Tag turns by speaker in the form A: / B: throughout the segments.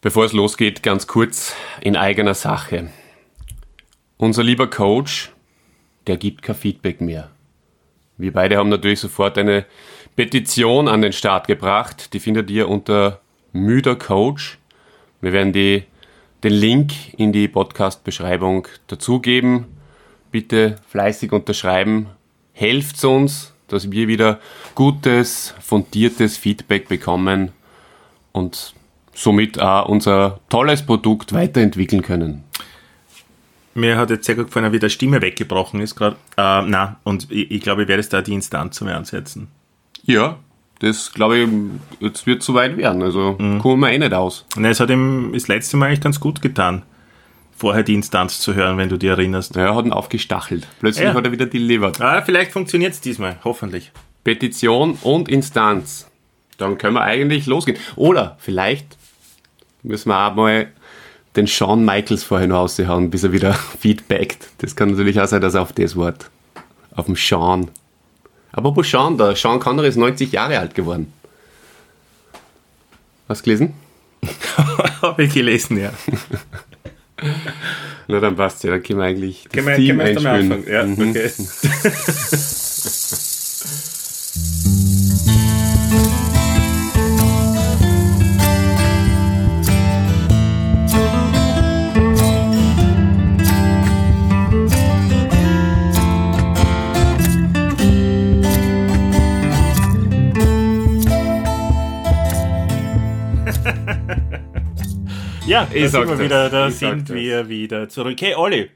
A: Bevor es losgeht, ganz kurz in eigener Sache. Unser lieber Coach, der gibt kein Feedback mehr. Wir beide haben natürlich sofort eine Petition an den Start gebracht. Die findet ihr unter müder Coach. Wir werden die, den Link in die Podcast-Beschreibung dazugeben. Bitte fleißig unterschreiben. Helft uns, dass wir wieder gutes, fundiertes Feedback bekommen und somit auch unser tolles Produkt weiterentwickeln können.
B: Mir hat jetzt sehr gut gefallen, wie der Stimme weggebrochen ist gerade. Äh, na, und ich, ich glaube, ich werde es da die Instanz zum Einsetzen.
A: Ja, das glaube ich, jetzt wird zu weit werden. Also mhm. kommen wir eh nicht aus.
B: Na, es hat ihm das letzte Mal eigentlich ganz gut getan, vorher die Instanz zu hören, wenn du dir erinnerst.
A: Ja, er hat ihn aufgestachelt. Plötzlich ja. hat er wieder delivered.
B: Ah, vielleicht funktioniert es diesmal, hoffentlich.
A: Petition und Instanz. Dann können wir eigentlich losgehen. Oder vielleicht müssen wir auch mal den Shawn Michaels vorher noch raushauen, bis er wieder feedbackt. Das kann natürlich auch sein, dass er auf das Wort, auf dem Sean. Aber wo Sean da? Sean Connery ist 90 Jahre alt geworden. Hast du gelesen?
B: Habe ich gelesen, ja.
A: Na, dann passt ja, dann können wir eigentlich
B: das können Team wir, können wir Ja, mhm. okay. Ja, da ich sind wir wieder, da sind wir wieder zurück. Hey Olli,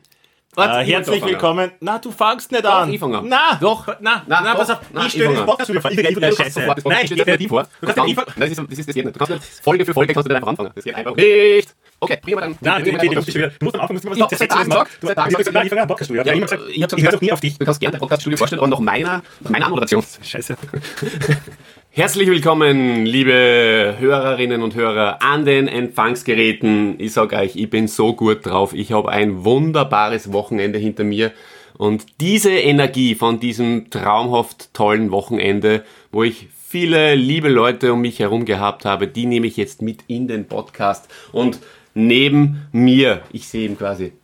B: äh, herzlich willkommen. Na, du fangst nicht
A: Doch,
B: an.
A: Ich fange an.
B: Na,
A: doch.
B: Na, na, na, pass auf.
A: Na,
B: ich stelle den Podcast vor. Ich will
A: nicht Scheiße. Nein, ich stelle dir vor. Du kannst nicht Das ist das ist das nicht. Du kannst Folge für Folge kannst du einfach anfangen. Das geht einfach nicht. Okay, wir dann.
B: Nein, du musst am Anfang was
A: Du seit Tagen gesagt. Du hast gesagt, ich fange ein Podcaststudio. Ja, ich habe gesagt, nie auf dich. Du kannst gerne ein Podcaststudio vorstellen und noch meiner meiner Anmoderation.
B: Scheiße.
A: Herzlich willkommen, liebe Hörerinnen und Hörer an den Empfangsgeräten. Ich sage euch, ich bin so gut drauf. Ich habe ein wunderbares Wochenende hinter mir. Und diese Energie von diesem traumhaft tollen Wochenende, wo ich viele liebe Leute um mich herum gehabt habe, die nehme ich jetzt mit in den Podcast. Und neben mir, ich sehe ihm quasi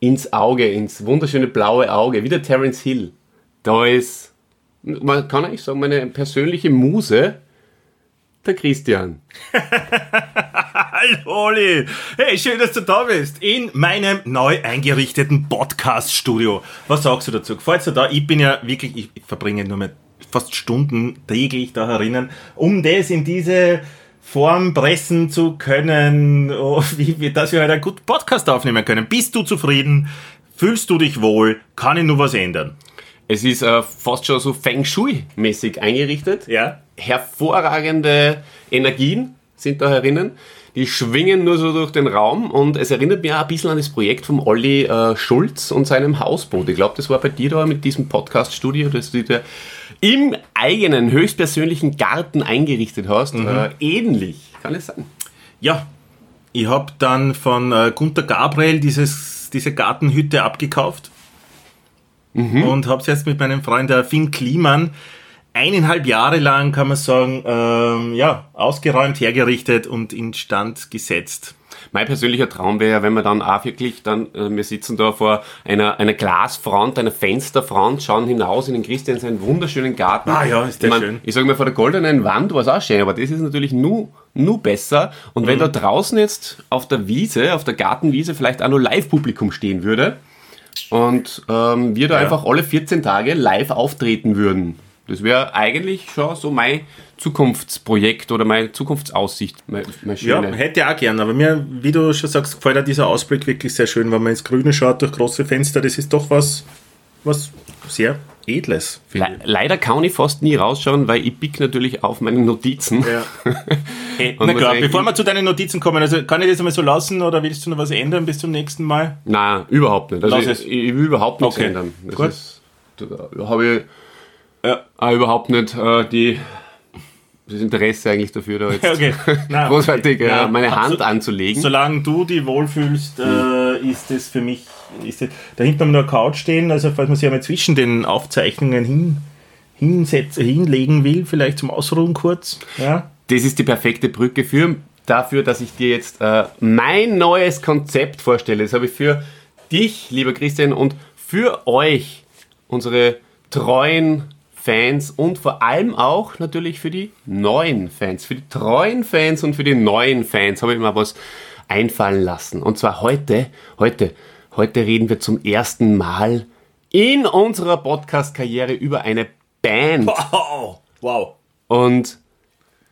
A: ins Auge, ins wunderschöne blaue Auge, wie der Terence Hill. Da ist man kann eigentlich sagen, meine persönliche Muse, der Christian.
B: Hallo Olli! Hey, schön, dass du da bist. In meinem neu eingerichteten Podcast-Studio. Was sagst du dazu? Gefällt dir da? Ich bin ja wirklich, ich verbringe nur mit fast Stunden täglich da herinnen, um das in diese Form pressen zu können, oh, wie, dass wir halt einen guten Podcast aufnehmen können. Bist du zufrieden? Fühlst du dich wohl? Kann ich nur was ändern?
A: Es ist äh, fast schon so Feng Shui-mäßig eingerichtet.
B: Ja.
A: Hervorragende Energien sind da herinnen. Die schwingen nur so durch den Raum und es erinnert mich auch ein bisschen an das Projekt vom Olli äh, Schulz und seinem Hausboot. Ich glaube, das war bei dir da mit diesem Podcast-Studio, das du dir im eigenen, höchstpersönlichen Garten eingerichtet hast. Mhm. Äh, ähnlich, kann es sein?
B: Ja, ich habe dann von äh, Gunter Gabriel dieses, diese Gartenhütte abgekauft mhm. und habe es jetzt mit meinem Freund der Finn Kliman eineinhalb Jahre lang, kann man sagen, ähm, ja, ausgeräumt, hergerichtet und instand gesetzt.
A: Mein persönlicher Traum wäre, wenn wir dann auch wirklich dann, äh, wir sitzen da vor einer, einer Glasfront, einer Fensterfront, schauen hinaus in den Christian seinen wunderschönen Garten.
B: Ah ja, ist der
A: ich
B: mein, schön.
A: Ich sage mal, vor der goldenen Wand war es auch schön, aber das ist natürlich nur, nur besser. Und wenn mhm. da draußen jetzt auf der Wiese, auf der Gartenwiese vielleicht auch noch Live-Publikum stehen würde, und ähm, wir da ja. einfach alle 14 Tage live auftreten würden. Das wäre eigentlich schon so mein Zukunftsprojekt oder meine Zukunftsaussicht. Meine,
B: meine ja, hätte ich auch gern, aber mir, wie du schon sagst, gefällt dir dieser Ausblick wirklich sehr schön, wenn man ins Grüne schaut durch große Fenster. Das ist doch was, was sehr Edles.
A: Le leider kann ich fast nie rausschauen, weil ich pick natürlich auf meine Notizen. Ja.
B: na klar, bevor wir zu deinen Notizen kommen, also kann ich das einmal so lassen oder willst du noch was ändern bis zum nächsten Mal?
A: Nein, überhaupt nicht. Also ich, ich, will überhaupt nichts okay. ändern. Das Gut. Ist, da habe ich ja. auch überhaupt nicht äh, die das Interesse eigentlich dafür, da jetzt okay. Nein, großartig äh, Nein, meine Hand so, anzulegen.
B: Solange du die wohlfühlst, äh, ist es für mich. Ist da hinten haben wir noch eine Couch stehen, also falls man sich einmal zwischen den Aufzeichnungen hin, hinsetz, hinlegen will, vielleicht zum Ausruhen kurz. Ja.
A: Das ist die perfekte Brücke für dafür, dass ich dir jetzt äh, mein neues Konzept vorstelle. Das habe ich für dich, lieber Christian, und für euch, unsere treuen Fans und vor allem auch natürlich für die neuen Fans, für die treuen Fans und für die neuen Fans habe ich mir was einfallen lassen. Und zwar heute, heute, heute reden wir zum ersten Mal in unserer Podcast-Karriere über eine Band.
B: Wow. Wow.
A: Und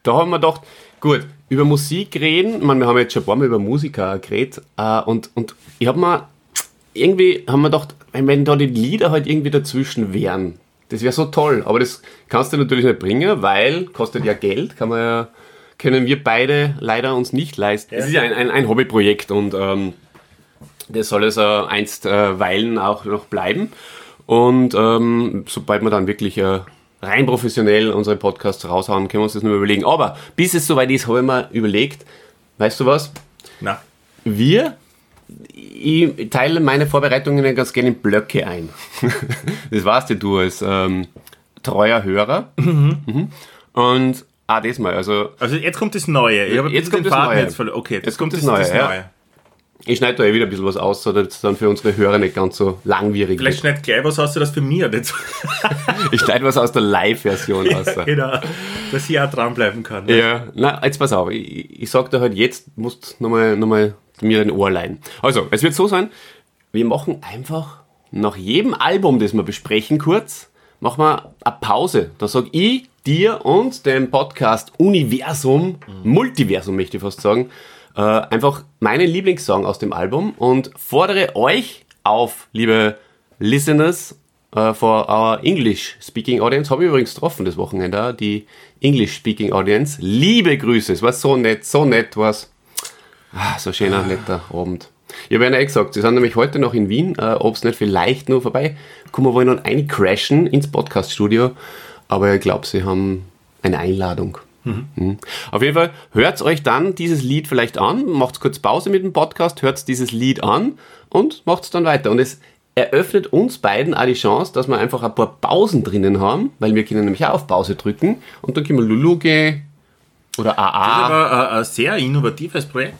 A: da haben wir gedacht, gut, über Musik reden, ich meine, wir haben jetzt schon ein paar Mal über Musiker geredet, äh, und, und ich habe mir, irgendwie haben wir gedacht, wenn, wenn da die Lieder halt irgendwie dazwischen wären, das wäre so toll, aber das kannst du natürlich nicht bringen, weil kostet ja Geld, kann man ja, können wir beide leider uns nicht leisten. Es ist ja ein, ein, ein Hobbyprojekt und ähm, das soll es äh, einstweilen auch noch bleiben. Und ähm, sobald wir dann wirklich äh, rein professionell unsere Podcasts raushauen, können wir uns das nur überlegen. Aber bis es soweit ist, habe ich mir überlegt, weißt du was?
B: Na.
A: Wir, ich teile meine Vorbereitungen ganz gerne in Blöcke ein. das weißt ja du als ähm, treuer Hörer. Mhm. Und auch das mal, also
B: Also jetzt kommt das Neue.
A: Jetzt kommt das
B: Faden
A: Neue.
B: Jetzt okay, jetzt, kommt
A: kommt
B: das,
A: das
B: das
A: Neue,
B: Neue.
A: ja. Ich schneide da eh wieder ein bisschen was aus, so dass es dann für unsere Hörer nicht ganz so langwierig
B: Vielleicht schneid gleich was du das für mich nicht so.
A: Ich schneide was aus der Live-Version aus.
B: genau. Dass ich auch dranbleiben kann. ne?
A: Ja, na, jetzt pass auf, ich, ich sag dir halt jetzt, musst nochmal noch mal mir ein Ohr leihen. Also, es wird so sein, wir machen einfach nach jedem Album, das wir besprechen, kurz, machen wir eine Pause. Da sag ich dir und dem Podcast Universum, Multiversum möchte ich fast sagen, äh, einfach meinen Lieblingssong aus dem Album und fordere euch auf, liebe Listeners, uh, for our English Speaking Audience. Habe ich übrigens getroffen das Wochenende, die English Speaking Audience. Liebe Grüße, es war so nett, so nett war's. Ah, so schöner, netter Abend. Ich habe ja eh gesagt, sie sind nämlich heute noch in Wien, äh, ob es nicht vielleicht nur vorbei kommen wollen und eincrashen ins Podcaststudio, aber ich glaube, sie haben eine Einladung. Mhm. Auf jeden Fall hört euch dann dieses Lied vielleicht an, macht kurz Pause mit dem Podcast, hört dieses Lied an und macht es dann weiter. Und es eröffnet uns beiden auch die Chance, dass wir einfach ein paar Pausen drinnen haben, weil wir können nämlich auch auf Pause drücken und dann können wir Lulu gehen oder
B: Das
A: AA.
B: war ein, ein sehr innovatives Projekt.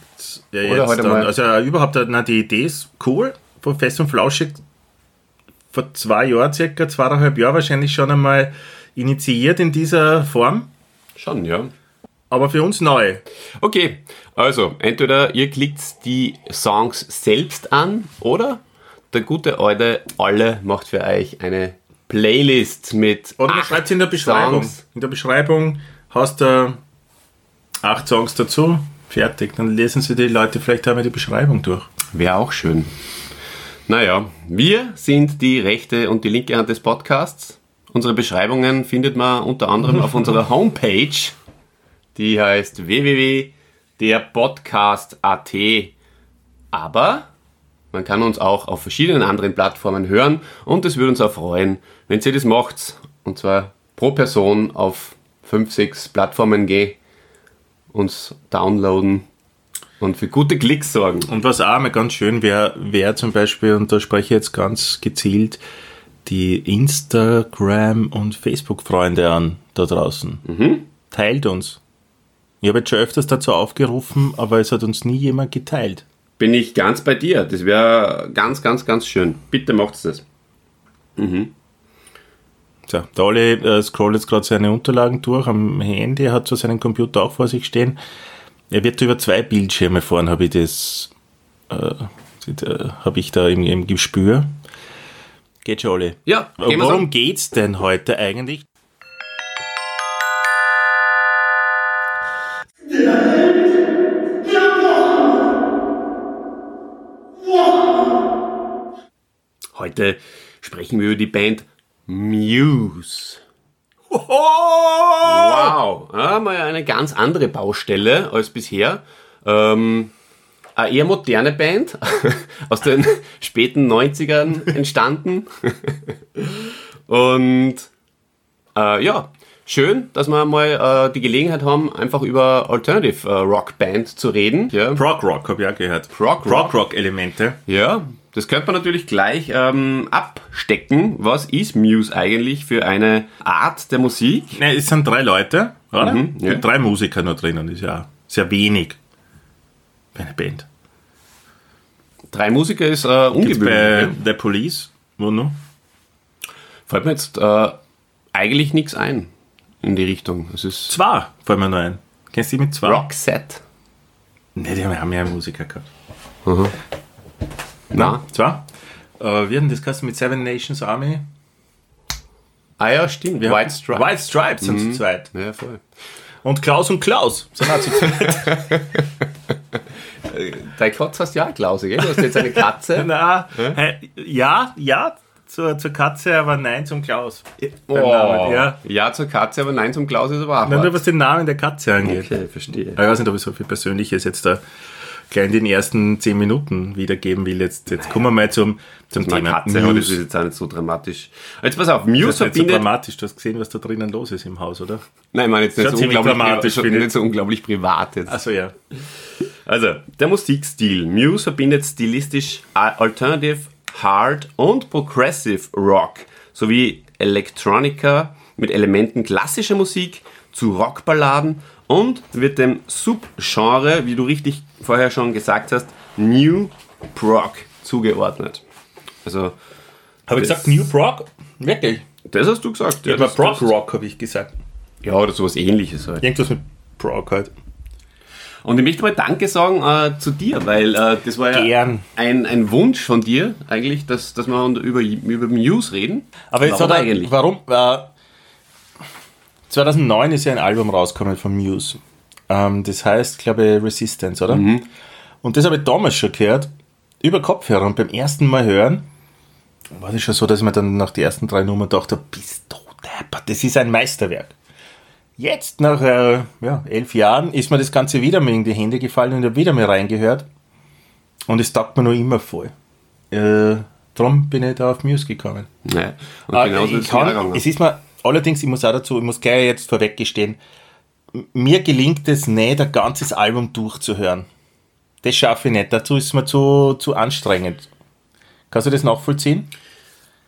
B: Ja,
A: Oder
B: jetzt
A: heute
B: dann,
A: mal-
B: also äh, überhaupt, äh, na, die Idee ist cool. Von Fest und Flauschig vor zwei Jahren, circa zweieinhalb Jahren wahrscheinlich schon einmal initiiert in dieser Form.
A: Schon, ja.
B: Aber für uns neu.
A: Okay, also entweder ihr klickt die Songs selbst an oder der gute alte Alle macht für euch eine Playlist mit
B: Oder man schreibt es in der Beschreibung.
A: Songs.
B: In der Beschreibung hast du acht Songs dazu. Fertig. Dann lesen sie die Leute vielleicht einmal die Beschreibung durch.
A: Wäre auch schön. Naja, wir sind die rechte und die linke Hand des Podcasts. Unsere Beschreibungen findet man unter anderem auf unserer Homepage, die heißt www.derpodcast.at. Aber man kann uns auch auf verschiedenen anderen Plattformen hören und es würde uns auch freuen, wenn ihr das macht. Und zwar pro Person auf 5, 6 Plattformen gehen, uns downloaden und für gute Klicks sorgen.
B: Und was auch mal ganz schön wäre, wäre zum Beispiel, und da spreche ich jetzt ganz gezielt, die Instagram- und Facebook-Freunde an da draußen. Teilt uns. Ich habe jetzt schon öfters dazu aufgerufen, aber es hat uns nie jemand geteilt.
A: Bin ich ganz bei dir. Das wäre ganz, ganz, ganz schön. Bitte macht's das.
B: So, der Olli äh, scrollt jetzt gerade seine Unterlagen durch am Handy, hat so seinen Computer auch vor sich stehen. Er wird über zwei Bildschirme fahren, habe ich das, äh, äh, habe ich da im, im Gespür. Geht schon, Olli.
A: Ja,
B: Worum geht's denn heute eigentlich?
A: Heute sprechen wir über die Band Muse. Wow, ja, mal eine ganz andere Baustelle als bisher. Ähm, eine eher moderne Band, aus den späten 90ern entstanden. Und äh, ja, schön, dass wir mal äh, die Gelegenheit haben, einfach über Alternative äh, Rock Band zu reden. Ja,
B: Prog Rock, habe ich auch gehört.
A: Prog Rock.
B: Prog Rock Elemente.
A: Ja, das könnte man natürlich gleich ähm, abstecken. Was ist Muse eigentlich für eine Art der Musik?
B: Ne, es sind drei Leute, oder?
A: Mhm, ja.
B: Drei Musiker nur drinnen, ist ja sehr wenig. Band.
A: Drei Musiker ist äh,
B: Gibt's
A: ungewöhnlich.
B: bei
A: ja.
B: The Police? Wo noch?
A: Fällt mir jetzt äh, eigentlich nichts ein in die Richtung. Es ist
B: Zwei, fällt mir noch ein. Kennst du die mit zwei?
A: Roxette.
B: Ne, die haben ja Musiker gehabt.
A: Na?
B: Zwei? Äh, wie hat denn das geheißen mit Seven Nations Army?
A: Ah ja, stimmt.
B: Wir
A: White
B: haben-
A: Stripes. Mhm.
B: White Stripes sind zu zweit.
A: Ja, voll.
B: Und Klaus und Klaus sind auch zu zweit.
A: Dein Katz hast ja auch Klause, gell? Du hast jetzt eine Katze.
B: Na, hä? ja, ja, zur, zur Katze, aber nein zum Klaus.
A: oh.
B: Namen, ja.
A: ja, zur Katze, aber nein zum Klaus ist aber auch
B: Nein, nur was den Namen der Katze angeht.
A: Okay, verstehe.
B: Ich weiß nicht, ob ich so viel Persönliches jetzt da gleich in den ersten zehn Minuten wiedergeben will. Jetzt, jetzt kommen wir mal zum, zum
A: Meine
B: Thema
A: Katze, aber das ist jetzt auch nicht so dramatisch. Jetzt pass auf,
B: Das
A: Muse
B: ist nicht so
A: verbindet...
B: dramatisch. Du hast gesehen, was da drinnen los ist im Haus, oder?
A: Nein, ich meine jetzt nicht so, unglaublich,
B: dramatisch,
A: schon nicht so unglaublich privat jetzt.
B: Also ja.
A: Also, der Musikstil. Muse verbindet stilistisch Alternative, Hard und Progressive Rock sowie Electronica mit Elementen klassischer Musik zu Rockballaden und wird dem Subgenre, wie du richtig vorher schon gesagt hast, New Prog zugeordnet. Also,
B: Habe ich gesagt New Prog? Wirklich?
A: das hast du gesagt.
B: Ja, aber Prog Rock habe ich gesagt.
A: ja oder sowas ähnliches halt.
B: Irgendwas mit Prog halt.
A: Und ich möchte mal Danke sagen äh, zu dir, weil äh, das war ja
B: Gern.
A: ein, ein Wunsch von dir eigentlich, dass, dass wir über, über Muse reden.
B: Aber jetzt
A: Warum
B: hat er,
A: eigentlich?
B: warum? Äh, 2009 ist ja ein Album rausgekommen von Muse. Ähm, das heißt, glaube ich, Resistance, oder?
A: Mhm.
B: Und das habe ich damals schon gehört, über Kopfhörer. Und beim ersten Mal hören, war das schon so, dass ich mir dann nach den ersten drei Nummern dachte, bist du deppert, das ist ein Meisterwerk. Jetzt, nach äh, ja, elf Jahren, ist mir das Ganze wieder mir in die Hände gefallen und ich habe wieder mal reingehört. Und es taugt mir noch immer voll. Äh, darum bin ich da auf Muse gekommen.
A: Ja. Und genauso
B: ich
A: ist es mir
B: kann, es ist mir, allerdings, ich muss auch dazu, ich muss gleich jetzt vorweg gestehen, m- mir gelingt es nicht, ein ganzes Album durchzuhören. Das schaffe ich nicht, dazu ist es mir zu, zu anstrengend. Kannst du das nachvollziehen?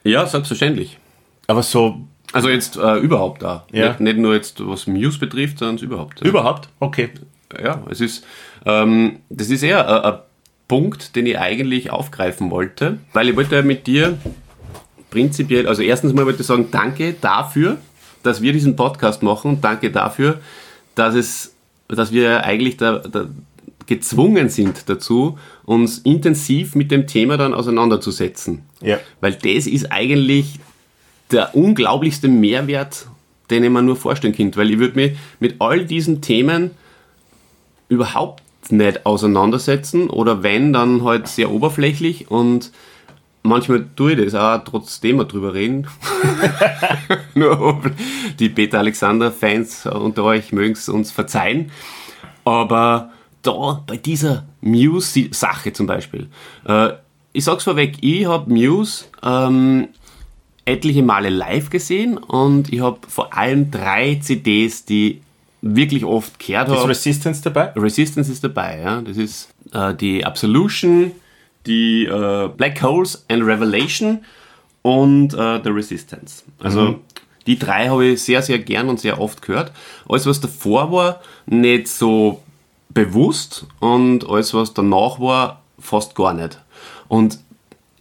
A: Ja, selbstverständlich.
B: Aber so
A: Also jetzt äh, überhaupt da.
B: Ja.
A: Nicht, nicht nur jetzt, was Muse betrifft, sondern überhaupt. Ja.
B: überhaupt? Okay.
A: Ja, es ist, ähm, das ist eher ein, ein Punkt, den ich eigentlich aufgreifen wollte, weil ich wollte mit dir prinzipiell, also erstens mal wollte ich sagen, danke dafür, dass wir diesen Podcast machen und danke dafür, dass es, dass wir eigentlich da, da gezwungen sind dazu, uns intensiv mit dem Thema dann auseinanderzusetzen.
B: Ja.
A: Weil das ist eigentlich der unglaublichste Mehrwert, den ich mir nur vorstellen kann. Weil ich würde mich mit all diesen Themen überhaupt nicht auseinandersetzen oder wenn, dann halt sehr oberflächlich und manchmal tue ich das auch, trotzdem wir drüber reden. Nur die Peter Alexander-Fans unter euch mögen es uns verzeihen. Aber da, bei dieser Muse-Sache zum Beispiel, äh, ich sag's vorweg, ich habe Muse ähm, etliche Male live gesehen und ich habe vor allem drei CDs, die wirklich oft gehört
B: Ist
A: habe.
B: Resistance dabei?
A: Resistance ist dabei, ja. Das ist äh, die Absolution, die äh, Black Holes and Revelation und äh, The Resistance. Also die drei habe ich sehr, sehr gern und sehr oft gehört. Alles, was davor war, nicht so bewusst und alles, was danach war, fast gar nicht. Und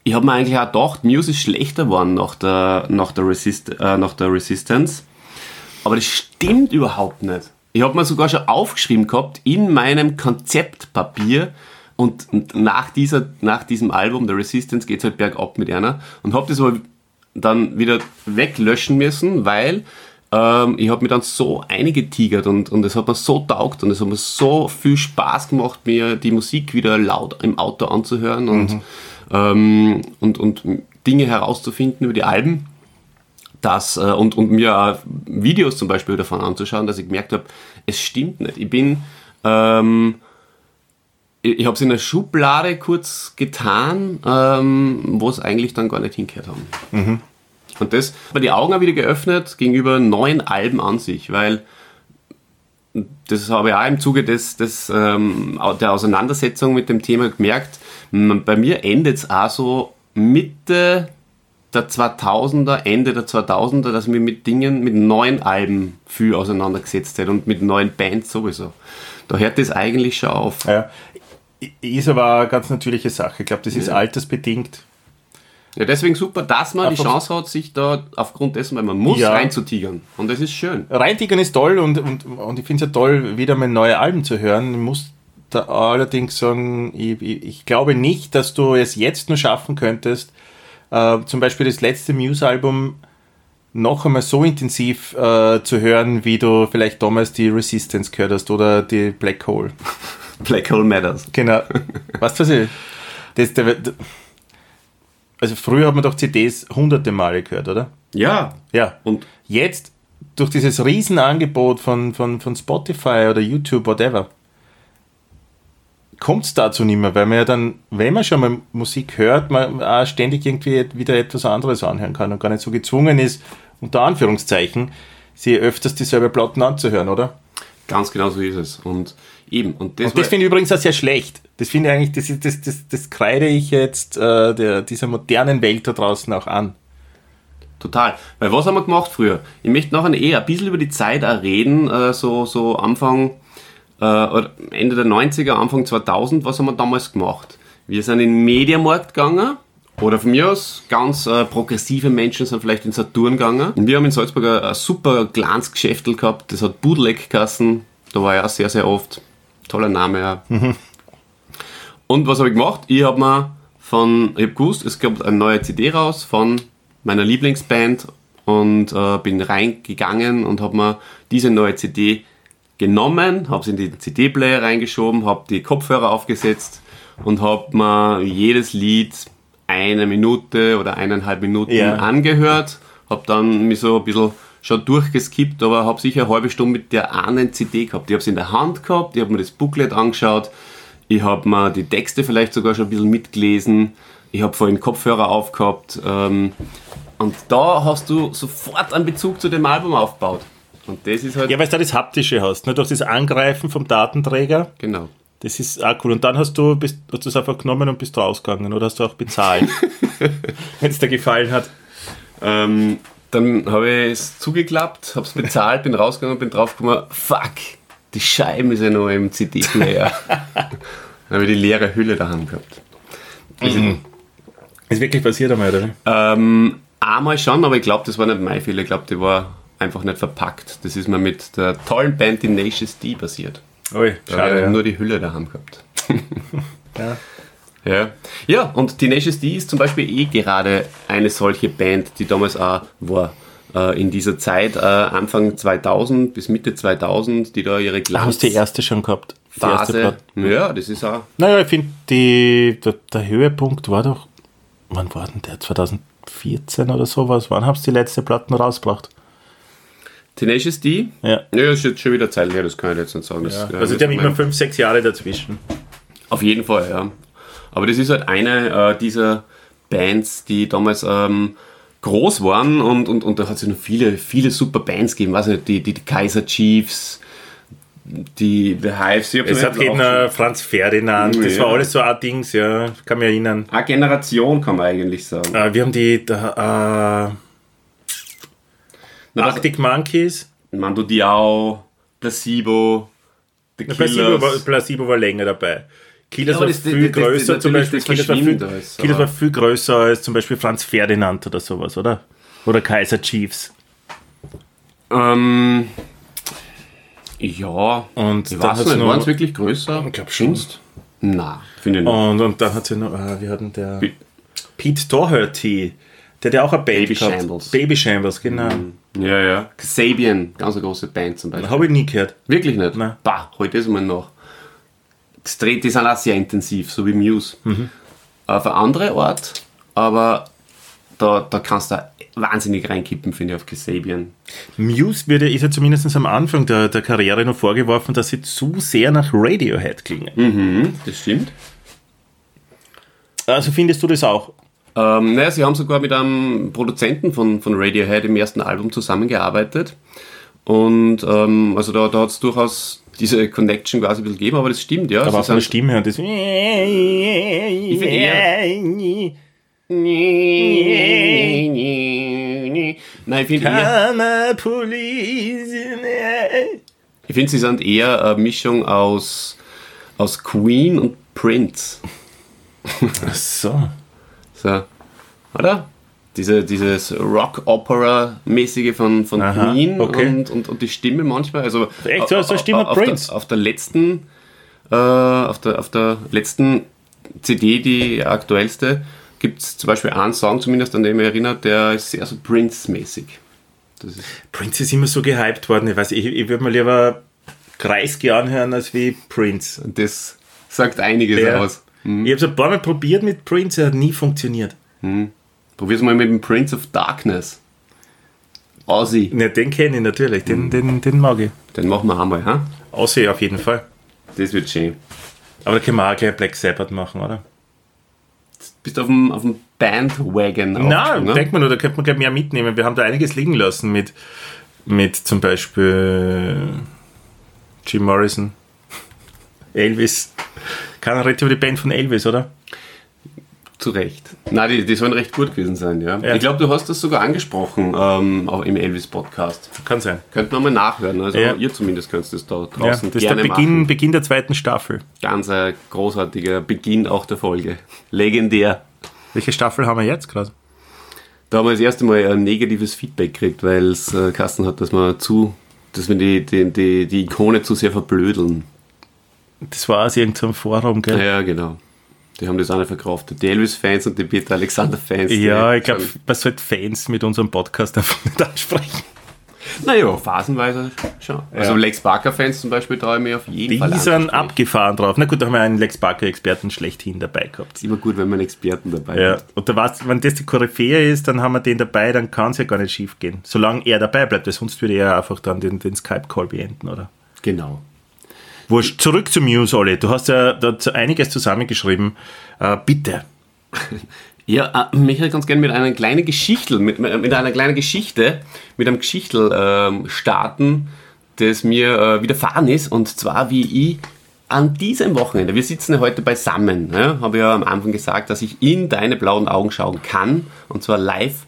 A: ich habe mir eigentlich auch gedacht, Muse ist schlechter geworden nach der, nach der, Resist, äh, nach der Resistance. Aber das stimmt überhaupt nicht. Ich habe mir sogar schon aufgeschrieben gehabt in meinem Konzeptpapier und nach, dieser, nach diesem Album, The Resistance, geht es halt bergab mit einer und habe das aber dann wieder weglöschen müssen, weil ähm, ich habe mir dann so eingetigert und, und es hat mir so taugt und es hat mir so viel Spaß gemacht, mir die Musik wieder laut im Auto anzuhören und, ähm, und, und Dinge herauszufinden über die Alben das, äh, und, und mir Videos zum Beispiel davon anzuschauen, dass ich gemerkt habe, es stimmt nicht. Ich bin, ähm, ich, habe es in der Schublade kurz getan, ähm, wo es eigentlich dann gar nicht hingehört haben. Und das hat mir die Augen auch wieder geöffnet gegenüber neuen Alben an sich, weil das habe ich auch im Zuge des, des, ähm, der Auseinandersetzung mit dem Thema gemerkt. Bei mir endet es auch so Mitte der 2000er, Ende der 2000er, dass ich mich mit Dingen, mit neuen Alben viel auseinandergesetzt hätte und mit neuen Bands sowieso. Da hört das eigentlich schon auf.
B: Ja. Ist aber eine ganz natürliche Sache. Ich glaube, das ist altersbedingt.
A: Ja, deswegen super, dass man die Chance hat, sich da aufgrund dessen, weil man muss,
B: Ja.
A: reinzutigern. Und das ist schön.
B: Reintigern ist toll und, und, und ich finde es ja toll, wieder mal neue Alben zu hören. Ich muss da allerdings sagen, ich, ich, ich glaube nicht, dass du es jetzt nur schaffen könntest, äh, zum Beispiel das letzte Muse-Album noch einmal so intensiv äh, zu hören, wie du vielleicht damals die Resistance gehört hast oder die Black Hole.
A: Black Hole Matters.
B: Genau. weißt du, was ich? Das, der, also früher hat man doch CDs hunderte Male gehört, oder?
A: Ja.
B: Ja.
A: Und
B: Jetzt, durch dieses Riesenangebot von, von, von Spotify oder YouTube, whatever, kommt es dazu nicht mehr, weil man ja dann, wenn man schon mal Musik hört, man auch ständig irgendwie wieder etwas anderes anhören kann und gar nicht so gezwungen ist, unter Anführungszeichen, sie öfters dieselbe Platten anzuhören, oder?
A: ganz genau so ist es. Und eben. Und das,
B: Und das finde ich übrigens auch sehr schlecht. Das finde ich eigentlich, das, das, das, das kreide ich jetzt äh, der, dieser modernen Welt da draußen auch an.
A: Total. Weil was haben wir gemacht früher? Ich möchte nachher eh ein bisschen über die Zeit auch reden, äh, so, so Anfang, äh, Ende der 90er, Anfang 2000, was haben wir damals gemacht? Wir sind in den Mediamarkt gegangen, oder von mir aus, ganz äh, progressive Menschen sind vielleicht in Saturn gegangen. Und wir haben in Salzburg ein, ein super kleines Geschäftel gehabt, das hat Bootleg kassen da war ich auch sehr, sehr oft. Toller Name, ja. Und was habe ich gemacht? Ich habe mir von, ich habe gewusst, es kommt eine neue CD raus von meiner Lieblingsband und äh, bin reingegangen und habe mir diese neue CD genommen, habe sie in den CD-Player reingeschoben, habe die Kopfhörer aufgesetzt und habe mir jedes Lied eine Minute oder eineinhalb Minuten
B: Ja.
A: angehört, habe dann mich so ein bisschen schon durchgeskippt, aber habe sicher eine halbe Stunde mit der einen CD gehabt. Ich habe sie in der Hand gehabt, ich habe mir das Booklet angeschaut, ich habe mir die Texte vielleicht sogar schon ein bisschen mitgelesen, ich habe vorhin Kopfhörer aufgehabt ähm, und da hast du sofort einen Bezug zu dem Album aufgebaut. Und das ist halt,
B: Ja, weil du da das Haptische hast, ne? durch das Angreifen vom Datenträger.
A: genau.
B: Das ist auch cool. Und dann hast du, bist, hast es einfach genommen und bist rausgegangen oder hast du auch bezahlt? Wenn es dir gefallen hat.
A: Ähm, dann habe ich es zugeklappt, habe es bezahlt, bin rausgegangen und bin draufgekommen, fuck, die Scheiben ist ja noch im CD-Player. dann habe ich die leere Hülle daheim gehabt.
B: Ist wirklich passiert einmal, oder?
A: Ähm, einmal schon, aber ich glaube, das war nicht mein Fehler. Ich glaube, die war einfach nicht verpackt. Das ist mir mit der tollen Band Tenacious D passiert.
B: Ui,
A: Da habe
B: schade.
A: ich
B: Ja.
A: nur die Hülle daheim gehabt.
B: Ja.
A: Ja. ja, und Tenacious D ist zum Beispiel eh gerade eine solche Band, die damals auch war. Äh, in dieser Zeit, äh, Anfang 2000 bis Mitte 2000, die da ihre
B: Ah, hast du die erste schon gehabt? Die erste
A: Phase. Ja, das ist auch.
B: Naja, ich finde, die- der, der Höhepunkt war doch, wann war denn der? 2014 oder sowas? Wann haben sie die letzte Platten rausgebracht?
A: Tenacious D?
B: Ja.
A: Ja, das ist jetzt schon wieder Zeit her, das kann ich jetzt nicht sagen. Das,
B: ja.
A: äh,
B: Also die haben immer fünf, sechs Jahre dazwischen.
A: Auf jeden Fall, ja. Aber das ist halt eine äh, dieser Bands, die damals ähm, groß waren und, und, und da hat es ja noch viele, viele super Bands gegeben. Weiß nicht, die, die, die Kaiser Chiefs, die The Hives.
B: Es hat eben äh, Franz Ferdinand, das
A: Ja.
B: war alles so ein Dings, ja, kann mich erinnern.
A: Eine Generation kann man eigentlich sagen.
B: Äh, wir haben die da, äh,
A: Na,
B: Arctic Monkeys.
A: Mando Diao, Placebo, The
B: Na, Placebo war,
A: Killers.
B: Placebo war länger dabei. Killers
A: Ja,
B: war
A: das-
B: viel
A: das- das-
B: größer, zum Beispiel.
A: das
B: war, viel, größer als zum Beispiel Franz Ferdinand oder sowas, oder? Oder Kaiser Chiefs.
A: Ähm, ja,
B: Und
A: ich
B: dann
A: weiß
B: hat's
A: nicht,
B: noch-
A: waren es wirklich größer?
B: Ich glaub schon.
A: Findest? Na, finde ich nicht.
B: Und, und dann hat sie noch, äh, wir hatten der
A: Bi-
B: Pete Doherty, der hat ja auch eine Band
A: Baby
B: gehabt.
A: Shambles.
B: Baby Shambles, genau.
A: Ja, ja. Kasabian, ganz eine große Band zum Beispiel.
B: Habe ich nie gehört.
A: Wirklich nicht?
B: Nein.
A: Bah, heute ist mal noch. Die sind auch sehr intensiv, so wie Muse. Auf eine andere Art, aber da, da kannst du wahnsinnig reinkippen, finde ich, auf Kasabian.
B: Muse wird ja, ist ja zumindest am Anfang der, der Karriere noch vorgeworfen, dass sie zu sehr nach Radiohead klingen.
A: Mhm, das stimmt.
B: Also findest du das auch?
A: Ähm, naja, sie haben sogar mit einem Produzenten von, von Radiohead im ersten Album zusammengearbeitet. Und ähm, also da, da hat es durchaus diese Connection quasi ein bisschen gegeben, aber das stimmt, ja.
B: Aber auch von der Stimme her. Das
A: eher- Nein, ich finde eher, ich finde, sie sind eher eine Mischung aus, aus Queen und Prince.
B: Ach so.
A: So, oder? Diese, dieses Rock-Opera-mäßige von, von
B: Aha,
A: Queen
B: okay.
A: und, und, und die Stimme manchmal. Also
B: Echt, so- so Stimme
A: auf,
B: Prince?
A: Der, auf der letzten, äh, auf, der, auf der letzten CD, die aktuellste, gibt es zum Beispiel einen Song zumindest, an den mich erinnert, der ist sehr so Prince-mäßig. Ist
B: Prince ist immer so gehypt worden. Ich weiß, ich, ich würde mir lieber Kreisky anhören als wie Prince.
A: Und das sagt einiges
B: Ja.
A: aus.
B: Ich habe es ein paar Mal probiert mit Prince, er hat nie funktioniert.
A: Probier's mal mit dem Prince of Darkness. Aussie.
B: Ne, den kenne ich natürlich, den, den, den mag ich.
A: Den machen wir einmal, ha?
B: Aussehen auf jeden Fall.
A: Das wird schön.
B: Aber da können wir auch gleich Black Sabbath machen, oder?
A: Bist du auf dem, auf dem Bandwagon
B: Nein,
A: ne?
B: denkt man nur, da könnte man gleich mehr mitnehmen. Wir haben da einiges liegen lassen mit, mit zum Beispiel Jim Morrison, Elvis. Keiner redet über die Band von Elvis, oder?
A: Zu Recht. Nein, die, die sollen recht gut gewesen sein, ja.
B: Ja.
A: Ich glaube, du hast das sogar angesprochen ähm, auch im Elvis-Podcast.
B: Kann sein.
A: Könnten wir mal nachhören. Also
B: Ja.
A: ihr zumindest könnt das da
B: Ja,
A: draußen
B: das ist der Beginn,
A: machen.
B: Beginn der zweiten Staffel.
A: Ganz ein großartiger Beginn auch der Folge. Legendär.
B: Welche Staffel haben wir jetzt gerade?
A: Da haben wir das erste Mal ein negatives Feedback gekriegt, weil es äh, Kasten hat, dass wir zu, dass wir die, die, die, die Ikone zu sehr verblödeln.
B: Das war aus irgendeinem Forum, gell?
A: Ja, genau. Die haben das auch nicht verkauft. Die Elvis-Fans und die Peter Alexander-Fans.
B: Ja,
A: die
B: ich glaube, man sollte Fans mit unserem Podcast einfach nicht ansprechen.
A: Naja, phasenweise schon. Also
B: Ja.
A: Lex Barker-Fans zum Beispiel traue ich mir auf jeden
B: Die
A: Fall
B: sind
A: anzusprechen.
B: abgefahren drauf. Na gut, da haben wir einen Lex Barker-Experten schlechthin dabei gehabt.
A: Ist immer gut, wenn man einen Experten dabei
B: Ja,
A: hat.
B: und da weißt, wenn das die Koryphäe ist, dann haben wir den dabei, dann kann es ja gar nicht schief gehen. Solange er dabei bleibt, weil sonst würde er einfach dann den, den Skype-Call beenden, oder?
A: Genau.
B: Wurscht, zurück zu Muse, Olli. Du hast ja dazu einiges zusammengeschrieben. Äh, bitte.
A: Ja, äh, mich hätte ganz gerne mit einer kleinen Geschichte, mit, mit einer kleinen Geschichte, mit einem Geschichtel ähm, starten, das mir äh, widerfahren ist. Und zwar, wie ich an diesem Wochenende, wir sitzen ja heute beisammen, ja, habe ja am Anfang gesagt, dass ich in deine blauen Augen schauen kann, und zwar live.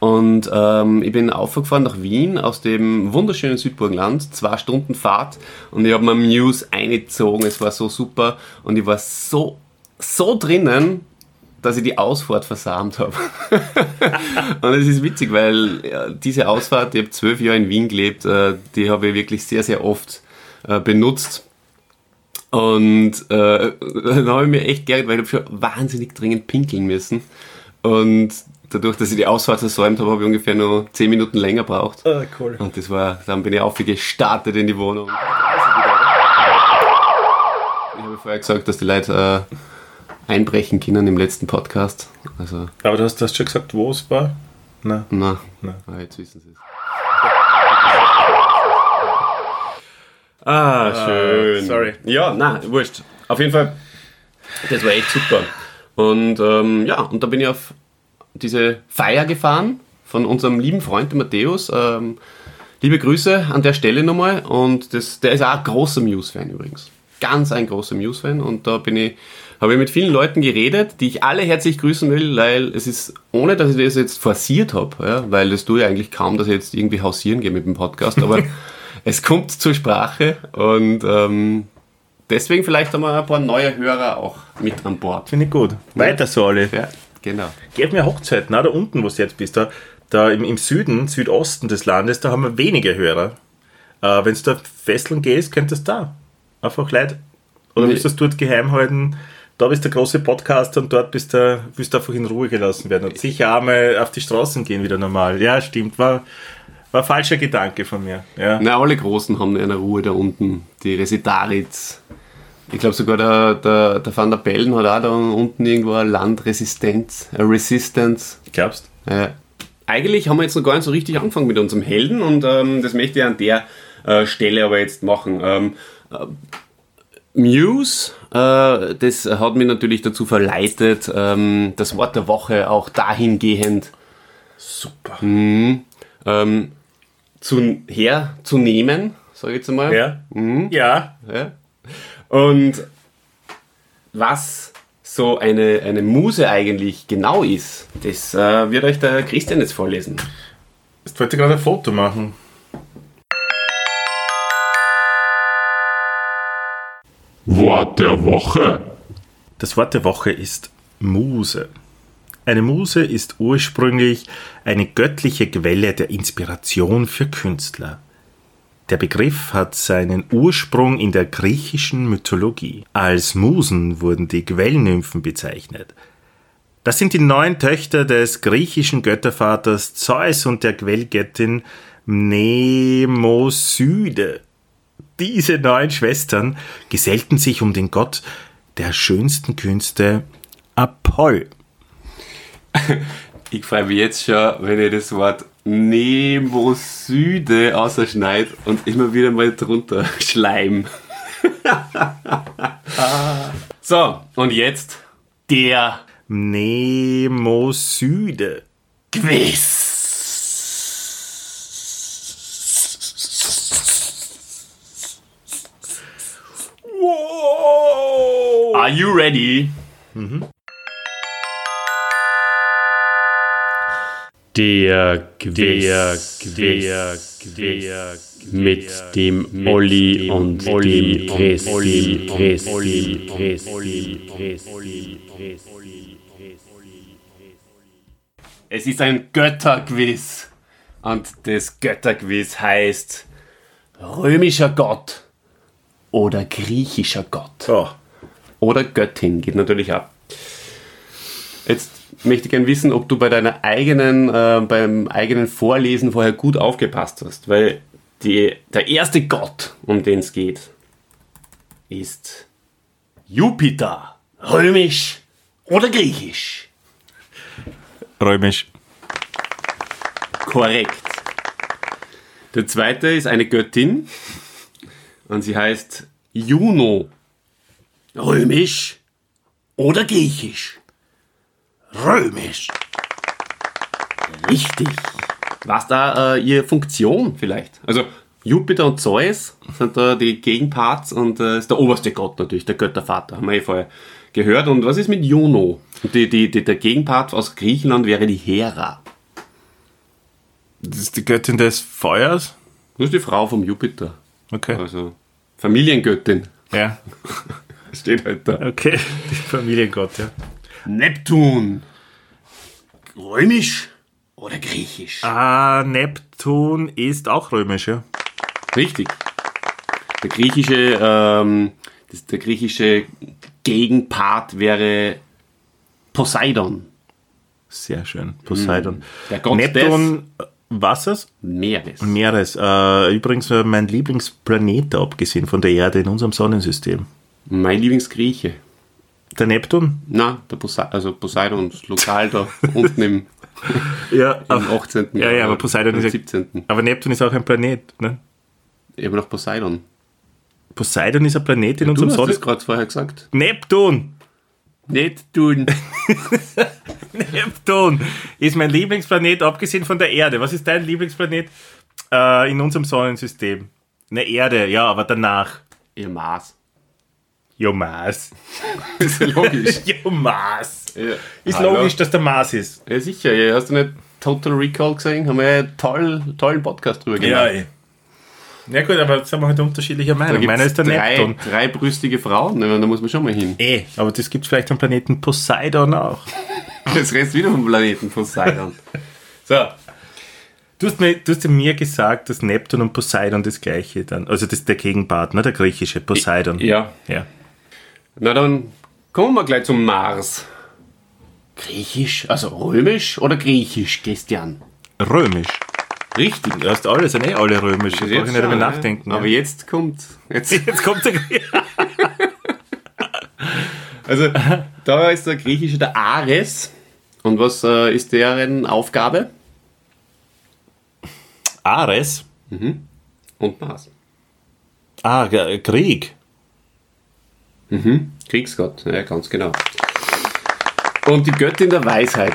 A: Und ähm, ich bin aufgefahren nach Wien aus dem wunderschönen Südburgenland, zwei Stunden Fahrt und ich habe mir Muse eingezogen, es war so super und ich war so, so drinnen, dass ich die Ausfahrt versamt habe. und es ist witzig, weil ja, diese Ausfahrt, ich habe zwölf Jahre in Wien gelebt, äh, die habe ich wirklich sehr, sehr oft äh, benutzt. Und äh, dann habe ich mir echt geärgert, weil ich schon wahnsinnig dringend pinkeln müssen. Und dadurch, dass ich die Ausfahrt versäumt habe, habe ich ungefähr nur zehn Minuten länger braucht.
B: Ah, cool.
A: Und das war, dann bin ich aufgestartet in die Wohnung. Ich habe vorher gesagt, dass die Leute äh, einbrechen können im letzten Podcast. Also,
B: Aber du hast, hast schon gesagt, wo es war? Na.
A: na,
B: Na.
A: Ah, jetzt wissen sie es.
B: Ah,
A: Schön.
B: Sorry.
A: Ja, na, wurscht. Auf jeden Fall, das war echt super. Und ähm, ja, und da bin ich auf diese Feier gefahren von unserem lieben Freund Matthäus. Ähm, liebe Grüße an der Stelle nochmal. Und das, der ist auch ein großer Muse-Fan übrigens. Ganz ein großer Muse-Fan. Und da bin ich, habe ich mit vielen Leuten geredet, die ich alle herzlich grüßen will, weil es ist, ohne dass ich das jetzt forciert habe, ja, weil das tue ich eigentlich kaum, dass ich jetzt irgendwie hausieren gehe mit dem Podcast, aber es kommt zur Sprache und ähm, deswegen vielleicht haben wir ein paar neue Hörer auch mit an Bord.
B: Finde ich gut. Weiter so, Olli.
A: Ja, genau.
B: Geht mir Hochzeiten, na, da unten, wo du jetzt bist, da, da im, im Süden, Südosten des Landes, da haben wir wenige Hörer. Äh, Wenn du da festeln gehst, könntest du da einfach Leute, oder
A: Nee.
B: willst du es dort geheim halten? Da bist der große Podcaster und dort bist du, willst du einfach in Ruhe gelassen werden und sicher einmal auf die Straßen gehen wieder normal. Ja, stimmt, war, war ein falscher Gedanke von mir. Ja.
A: Na, alle Großen haben eine Ruhe da unten. Die Resitaritz. Ich glaube sogar der, der, der Van der Bellen hat auch da unten irgendwo eine Landresistenz, eine Resistance.
B: Glaubst
A: Äh, eigentlich haben wir jetzt noch gar nicht so richtig angefangen mit unserem Helden und ähm, das möchte ich an der äh, Stelle aber jetzt machen. Ähm, äh, Muse, äh, das hat mich natürlich dazu verleitet, ähm, das Wort der Woche auch dahingehend
B: Super.
A: ähm, zu, herzunehmen, sage ich jetzt einmal.
B: Ja? Ja.
A: Ja. Und was so eine, eine Muse eigentlich genau ist, das äh, wird euch der Christian jetzt vorlesen.
B: Jetzt wollte ich gerade ein Foto machen.
C: Wort der Woche.
B: Das Wort der Woche ist Muse. Eine Muse ist ursprünglich eine göttliche Quelle der Inspiration für Künstler. Der Begriff hat seinen Ursprung in der griechischen Mythologie. Als Musen wurden die Quellnymphen bezeichnet. Das sind die neun Töchter des griechischen Göttervaters Zeus und der Quellgöttin Mnemosyde. Diese neun Schwestern gesellten sich um den Gott der schönsten Künste, Apoll.
A: Ich freue mich jetzt schon, wenn ich das Wort Nemosyde ausschneide und immer wieder mal drunter Schleim. so, und jetzt der
B: Mnemosyde.
A: Quiz.
B: Wow!
A: Are you ready? Der Quiz, der Quiz, mit dem Olli und dem Christi, Christi, Christi, Es ist ein Götterquiz und das Götterquiz heißt römischer Gott oder griechischer Gott.
B: Oh.
A: Oder Göttin, geht natürlich ab. Jetzt möchte ich gerne wissen, ob du bei deiner eigenen, äh, beim eigenen Vorlesen vorher gut aufgepasst hast, weil die, der erste Gott, um den es geht, ist Jupiter, römisch oder griechisch.
B: Römisch.
A: Korrekt. Der zweite ist eine Göttin und sie heißt Juno. Römisch oder griechisch? Römisch. Richtig. Was da äh, ihre Funktion vielleicht? Also Jupiter und Zeus sind da die Gegenparts und äh, ist der oberste Gott natürlich, der Göttervater, haben wir eh vorher gehört. Und was ist mit Juno? Die, die, die, der Gegenpart aus Griechenland wäre die Hera.
B: Das ist die Göttin des Feuers?
A: Das ist die Frau vom Jupiter.
B: Okay.
A: Also Familiengöttin.
B: Ja.
A: Steht halt da.
B: Okay. Die Familiengott, ja.
A: Neptun. Römisch oder griechisch?
B: Ah, Neptun ist auch römisch, ja.
A: Richtig. Der griechische, ähm, das, der griechische Gegenpart wäre Poseidon.
B: Sehr schön. Poseidon.
A: Der Gott
B: Neptun, äh, Wassers?
A: Meeres.
B: Meeres. Äh, übrigens äh, mein Lieblingsplanet, abgesehen von der Erde in unserem Sonnensystem.
A: Mein Lieblingsgrieche.
B: Der Neptun?
A: Na, der Poseidon, also Poseidon, das Lokal da unten im,
B: Ja,
A: im 18.
B: Ja, ja, aber Poseidon ist ja,
A: 17.
B: Aber Neptun ist auch ein Planet. Ne?
A: Eben noch Poseidon.
B: Poseidon ist ein Planet in
A: Du
B: unserem
A: hast das
B: Sonnensystem.
A: gerade vorher gesagt.
B: Neptun!
A: Nicht tun.
B: Neptun ist mein Lieblingsplanet, abgesehen von der Erde. Was ist dein Lieblingsplanet äh, in unserem Sonnensystem? Eine Erde, ja, aber danach.
A: Ihr Mars.
B: Jo, Mars.
A: ist ja logisch.
B: Jo, Mars.
A: Ja.
B: Ist
A: Hallo.
B: logisch, dass der Mars ist.
A: Ja, sicher. Ja, hast du nicht Total Recall gesehen? Haben wir ja einen toll, tollen Podcast drüber gemacht.
B: eh. Ja gut, aber jetzt sind wir halt unterschiedlicher Meinung. Meiner ist der
A: drei,
B: Neptun.
A: dreibrüstige Frauen, ne, da muss man schon mal hin.
B: Eh, aber das gibt es vielleicht am Planeten Poseidon auch.
A: Jetzt redest wieder vom Planeten Poseidon. so,
B: Du hast, mir, du hast ja mir gesagt, dass Neptun und Poseidon das gleiche dann, also das ist der Gegenpart, ne, der griechische Poseidon.
A: ja.
B: ja.
A: Na dann kommen wir gleich zum Mars. Griechisch, also römisch oder griechisch, Christian?
B: Römisch.
A: Richtig.
B: Du hast alle, sind eh alle römisch. Ich brauche
A: Jetzt
B: nicht darüber nachdenken.
A: Aber
B: ja.
A: jetzt kommt. Jetzt,
B: jetzt kommt der
A: also, da ist der griechische der Ares. Und was äh, ist deren Aufgabe?
B: Ares.
A: Und Mars.
B: Ah, G- Krieg.
A: Kriegsgott, ja, ganz genau. Und die Göttin der Weisheit,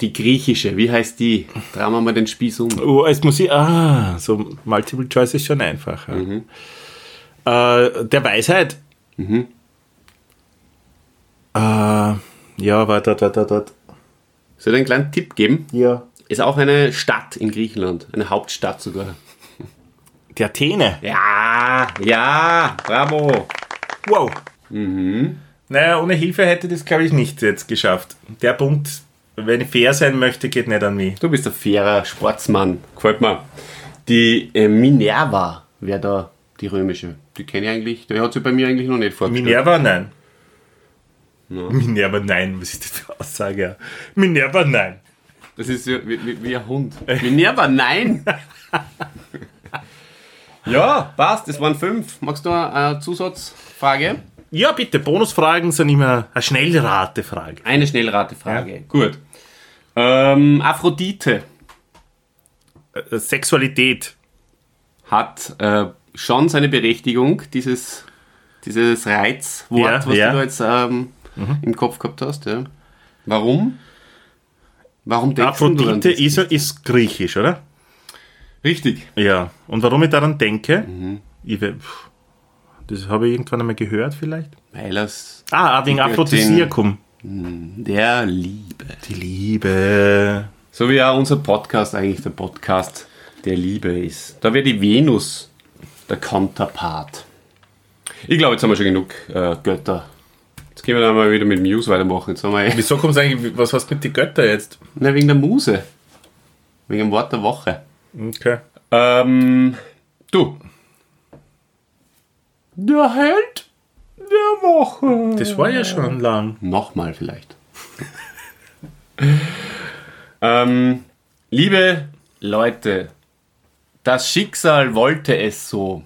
A: die griechische, wie heißt die? Drehen wir mal den Spieß um.
B: Oh, jetzt muss ich. Ah, so Multiple Choice ist schon einfacher.
A: Mhm.
B: Äh, der Weisheit.
A: Mhm.
B: Äh, ja, warte, dort, dort, dort.
A: Soll ich einen kleinen Tipp geben?
B: Ja.
A: Ist auch eine Stadt in Griechenland, eine Hauptstadt sogar.
B: Die Athene.
A: Ja, ja, bravo.
B: Wow.
A: Mhm.
B: Naja, ohne Hilfe hätte das, glaube ich, nicht jetzt geschafft. Der Punkt, wenn ich fair sein möchte, geht nicht an mich.
A: Du bist ein fairer Sportsmann. Gefällt mir. Die äh, Minerva wäre da die römische. Die kenne ich eigentlich. Die hat sie bei mir eigentlich noch nicht vorgestellt.
B: Minerva, nein. Minerva, nein. Was ist das für eine Aussage? Minerva, nein.
A: Das ist wie, wie, wie ein Hund. Minerva, nein! ja, passt. Das waren fünf. Magst du eine Zusatzfrage?
B: Ja, bitte. Bonusfragen sind immer eine Schnellratefrage.
A: Eine Schnellratefrage. Gut. Ähm, Aphrodite
B: Äh, Sexualität.
A: hat äh, schon seine Berechtigung, dieses, dieses Reizwort,
B: Ja,
A: was
B: ja.
A: du da jetzt ähm, im Kopf gehabt hast. Ja. Warum? Warum denkst du
B: Aphrodite
A: das?
B: ist, ist griechisch, oder?
A: Richtig.
B: Ja. Und warum ich daran denke, ich, we- pff, das habe ich irgendwann einmal gehört vielleicht.
A: Weil es
B: Ah, auch wegen. Aphrodisiakum.
A: der Liebe.
B: Die Liebe.
A: So wie auch unser Podcast eigentlich der Podcast der Liebe ist. Da wäre die Venus der Counterpart. Ich glaube, jetzt haben wir schon genug äh, Götter. Jetzt können wir dann mal wieder mit Muse weitermachen. Jetzt haben wir,
B: Wieso kommt eigentlich, was hast du mit den Göttern jetzt?
A: na, wegen der Muse. Wegen dem Wort der Woche.
B: Okay.
A: Ähm, du. Der Held der Woche.
B: Das war ja schon lang.
A: Nochmal vielleicht. ähm, liebe Leute, das Schicksal wollte es so.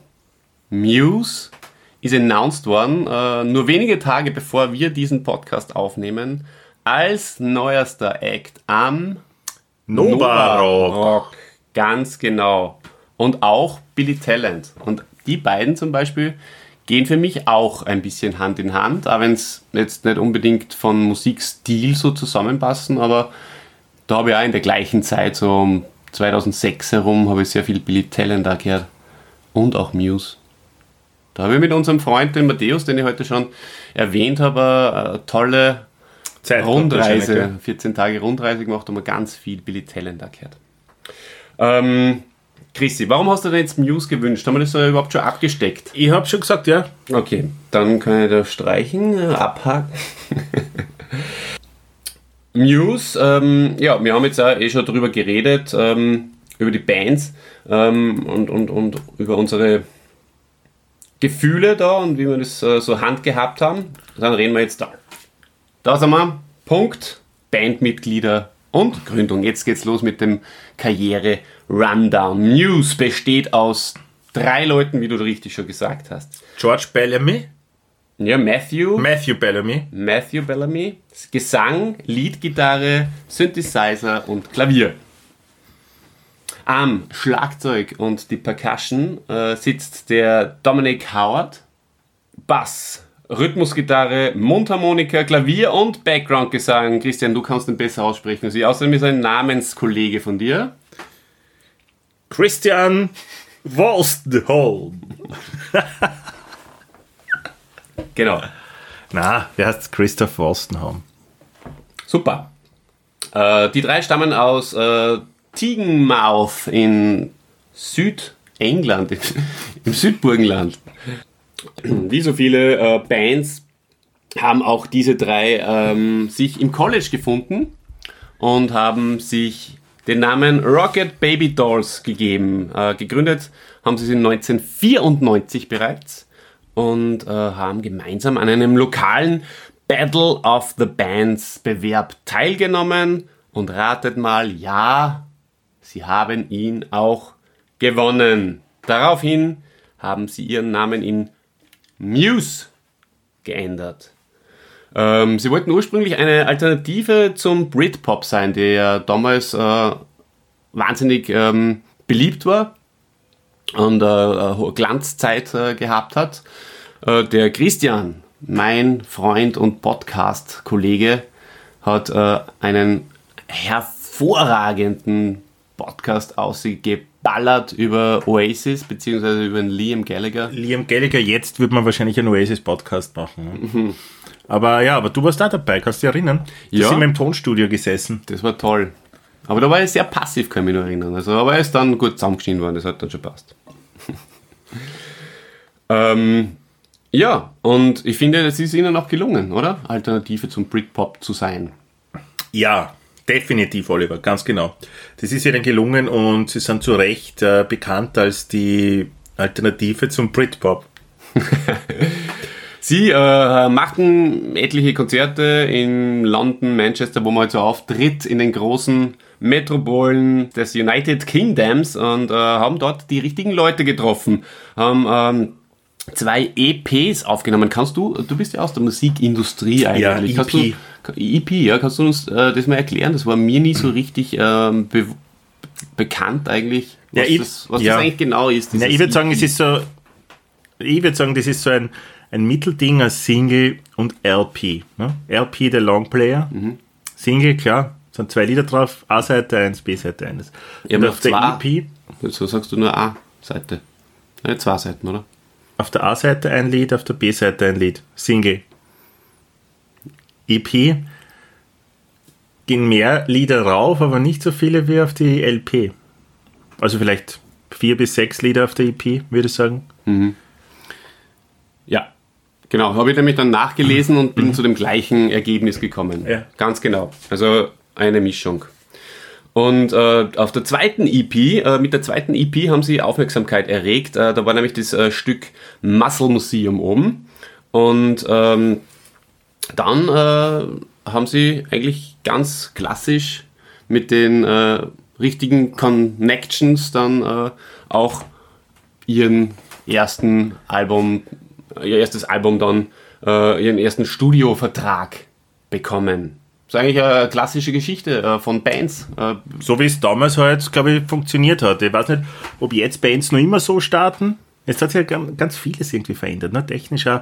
A: Muse ist announced worden, äh, nur wenige Tage bevor wir diesen Podcast aufnehmen, als neuester Act am
B: Nova Rock.
A: Rock. Ganz genau. Und auch Billy Talent. Und die beiden zum Beispiel gehen für mich auch ein bisschen Hand in Hand, auch wenn es jetzt nicht unbedingt von Musikstil so zusammenpassen, aber da habe ich auch in der gleichen Zeit, so um 2006 herum, habe ich sehr viel Billy Talent da gehört. Und auch Muse. Da habe ich mit unserem Freund, den Matthäus, den ich heute schon erwähnt habe, eine tolle
B: Zeit
A: Rundreise, 14 Tage Rundreise gemacht und wir ganz viel Billy Talent da gehört. Ähm, Christi, warum hast du denn jetzt Muse gewünscht? Haben wir das so überhaupt schon abgesteckt?
B: Ich habe schon gesagt, ja.
A: Okay, dann kann ich das streichen, äh, abhaken. Muse, ähm, ja, wir haben jetzt auch eh schon drüber geredet, ähm, über die Bands ähm, und, und, und über unsere Gefühle da und wie wir das äh, so handgehabt haben. Dann reden wir jetzt da. Da sind wir. Punkt. Bandmitglieder und Gründung. Jetzt geht's los mit dem Karriere-Rundown. Muse besteht aus drei Leuten, wie du richtig schon gesagt hast.
B: George Bellamy,
A: Ja, Matthew.
B: Matthew Bellamy,
A: Matthew Bellamy. Gesang, Leadgitarre, Synthesizer und Klavier. Am Schlagzeug und die Percussion äh, sitzt der Dominic Howard. Bass, Rhythmusgitarre, Mundharmonika, Klavier und Backgroundgesang. Christian, du kannst den besser aussprechen als ich. Außerdem ist ein Namenskollege von dir.
B: Christian Wolstholm.
A: Genau.
B: Na, wer heißt Christoph Wolstenholm?
A: Super. Äh, die drei stammen aus äh, Teignmouth in Südengland, im Südburgenland. Wie so viele äh, Bands haben auch diese drei ähm, sich im College gefunden und haben sich den Namen Rocket Baby Dolls gegeben. Äh, gegründet haben sie sie 1994 bereits und äh, haben gemeinsam an einem lokalen Battle of the Bands Bewerb teilgenommen und ratet mal, ja, sie haben ihn auch gewonnen. Daraufhin haben sie ihren Namen in Muse geändert. Ähm, sie wollten ursprünglich eine Alternative zum Britpop sein, der ja damals äh, wahnsinnig ähm, beliebt war und äh, Glanzzeit äh, gehabt hat. Äh, der Christian, mein Freund und Podcast-Kollege, hat äh, einen hervorragenden Podcast ausgeballert über Oasis beziehungsweise über den Liam Gallagher.
B: Liam Gallagher, jetzt wird man wahrscheinlich einen Oasis-Podcast machen. ne? Aber ja, aber du warst da dabei, kannst du dich erinnern? Da
A: Ja.
B: sind im Tonstudio gesessen.
A: Das war toll. Aber da war er sehr passiv, kann ich mich noch erinnern. Also, aber er ist dann gut zusammengeschnitten worden, das hat dann schon passt. ähm, Ja, und ich finde, es ist ihnen auch gelungen, oder? Alternative zum Britpop zu sein.
B: Ja, definitiv, Oliver, ganz genau. Das ist ihnen gelungen und sie sind zu Recht äh, bekannt als die Alternative zum Britpop.
A: Sie äh, machten etliche Konzerte in London, Manchester, wo man halt so auftritt, in den großen Metropolen des United Kingdoms und äh, haben dort die richtigen Leute getroffen. Haben ähm, zwei EPs aufgenommen. Kannst du, du bist ja aus der Musikindustrie eigentlich.
B: Ja,
A: du, EP, ja, kannst du uns äh, das mal erklären? Das war mir nie so richtig ähm, be bekannt eigentlich, was,
B: Ja, ich-
A: das, was
B: ja.
A: das eigentlich genau ist.
B: Ja, ich würde sagen,
A: EP.
B: es ist so, ich würde sagen, das ist so ein, ein Mittelding aus Single und LP. Ne? LP, der Longplayer. Single, klar, sind zwei Lieder drauf, A-Seite 1, B-Seite 1.
A: Ja,
B: und auf der
A: zwei-
B: EP,
A: So sagst du nur A-Seite. Zwei Seiten, oder?
B: auf der A-Seite ein Lied, auf der B-Seite ein Lied. Single. EP gehen mehr Lieder rauf, aber nicht so viele wie auf die LP. Also vielleicht vier bis sechs Lieder auf der EP, würde ich sagen.
A: Ja, genau. Habe ich nämlich dann nachgelesen und bin zu dem gleichen Ergebnis gekommen.
B: Mhm. Ja.
A: Ganz genau. Also eine Mischung. Und äh, auf der zweiten EP, äh, mit der zweiten EP haben sie Aufmerksamkeit erregt. Äh, da war nämlich das äh, Stück Muscle Museum oben. Und ähm, dann äh, haben sie eigentlich ganz klassisch mit den äh, richtigen Connections dann äh, auch ihren ersten Album, ihr erstes Album dann, äh, ihren ersten Studiovertrag bekommen. Das ist eigentlich eine klassische Geschichte äh, von Bands. Äh,
B: So wie es damals halt, glaube ich, funktioniert hat. Ich weiß nicht, ob jetzt Bands noch immer so starten. Jetzt hat sich ja ganz vieles irgendwie verändert. Ne? Technisch auch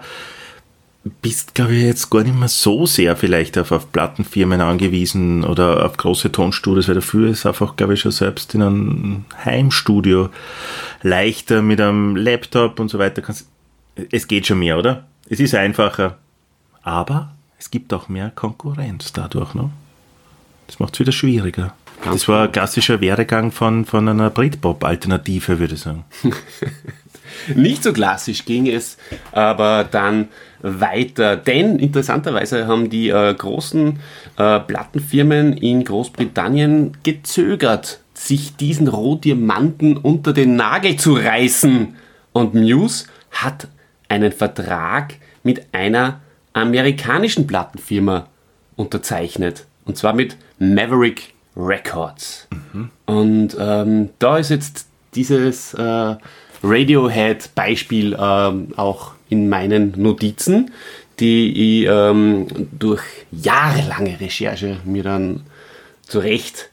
B: bist, glaube ich, jetzt gar nicht mehr so sehr vielleicht auf, auf Plattenfirmen angewiesen oder auf große Tonstudios, weil dafür ist einfach, glaube ich, schon selbst in einem Heimstudio leichter mit einem Laptop und so weiter. Kannst, es geht schon mehr, oder? Es ist einfacher. Aber es gibt auch mehr Konkurrenz dadurch, ne? Das macht es wieder schwieriger.
A: Ganz
B: das war ein klassischer Werdegang von, von einer Britpop-Alternative, würde ich sagen.
A: Nicht so klassisch ging es aber dann weiter, denn interessanterweise haben die äh, großen äh, Plattenfirmen in Großbritannien gezögert, sich diesen Rohdiamanten unter den Nagel zu reißen. Und Muse hat einen Vertrag mit einer amerikanischen Plattenfirma unterzeichnet. Und zwar mit Maverick Records. Und ähm, da ist jetzt dieses äh, Radiohead-Beispiel ähm, auch in meinen Notizen, die ich ähm, durch jahrelange Recherche mir dann zurecht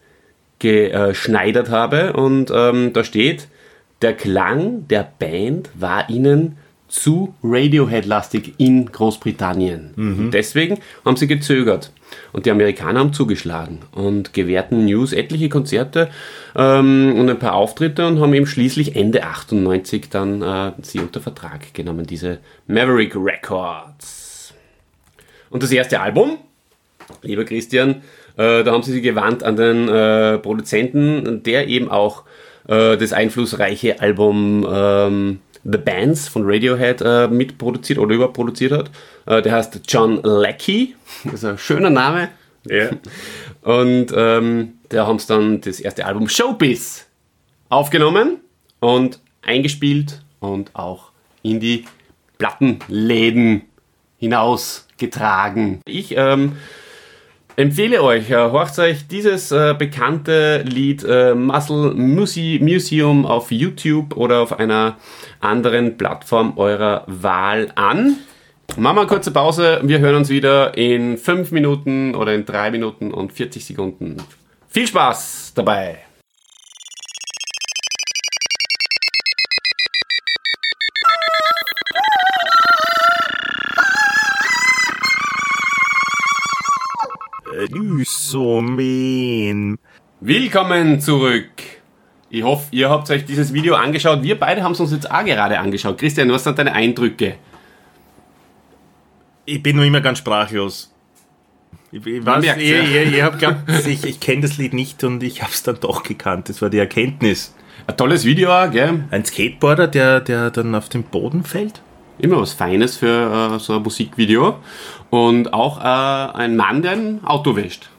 A: geschneidert habe. Und ähm, da steht, der Klang der Band war ihnen zu Radiohead-lastig in Großbritannien. Und deswegen haben sie gezögert. Und die Amerikaner haben zugeschlagen und gewährten News etliche Konzerte ähm, und ein paar Auftritte und haben eben schließlich Ende 98 dann äh, sie unter Vertrag genommen, diese Maverick Records. Und das erste Album, lieber Christian, äh, da haben sie sich gewandt an den äh, Produzenten, der eben auch äh, das einflussreiche Album ähm, The Bands von Radiohead äh, mitproduziert oder überproduziert hat. Äh, der heißt John Leckie, das ist ein schöner Name.
B: Ja.
A: Und ähm, da haben sie dann das erste Album Showbiz aufgenommen und eingespielt und auch in die Plattenläden hinausgetragen. Ich ähm, empfehle euch, horcht euch dieses äh, bekannte Lied äh, Muscle Muse Museum auf YouTube oder auf einer anderen Plattform eurer Wahl an. Machen wir eine kurze Pause. Wir hören uns wieder in 5 Minuten oder in 3 Minuten und 40 Sekunden. Viel Spaß dabei!
B: Lysomen.
A: Willkommen zurück! Ich hoffe, ihr habt euch dieses Video angeschaut. Wir beide haben es uns jetzt auch gerade angeschaut. Christian, was sind deine Eindrücke?
B: Ich bin noch immer ganz sprachlos. Ich, ich, weiß, ich,
A: ja.
B: ich, ich, hab geglaubt, ich, ich kenne das Lied nicht und ich habe es dann doch gekannt. Das war die Erkenntnis.
A: Ein tolles Video auch, gell?
B: Ein Skateboarder, der, der dann auf den Boden fällt.
A: Immer was Feines für äh, so ein Musikvideo. Und auch äh, ein Mann, der ein Auto wäscht.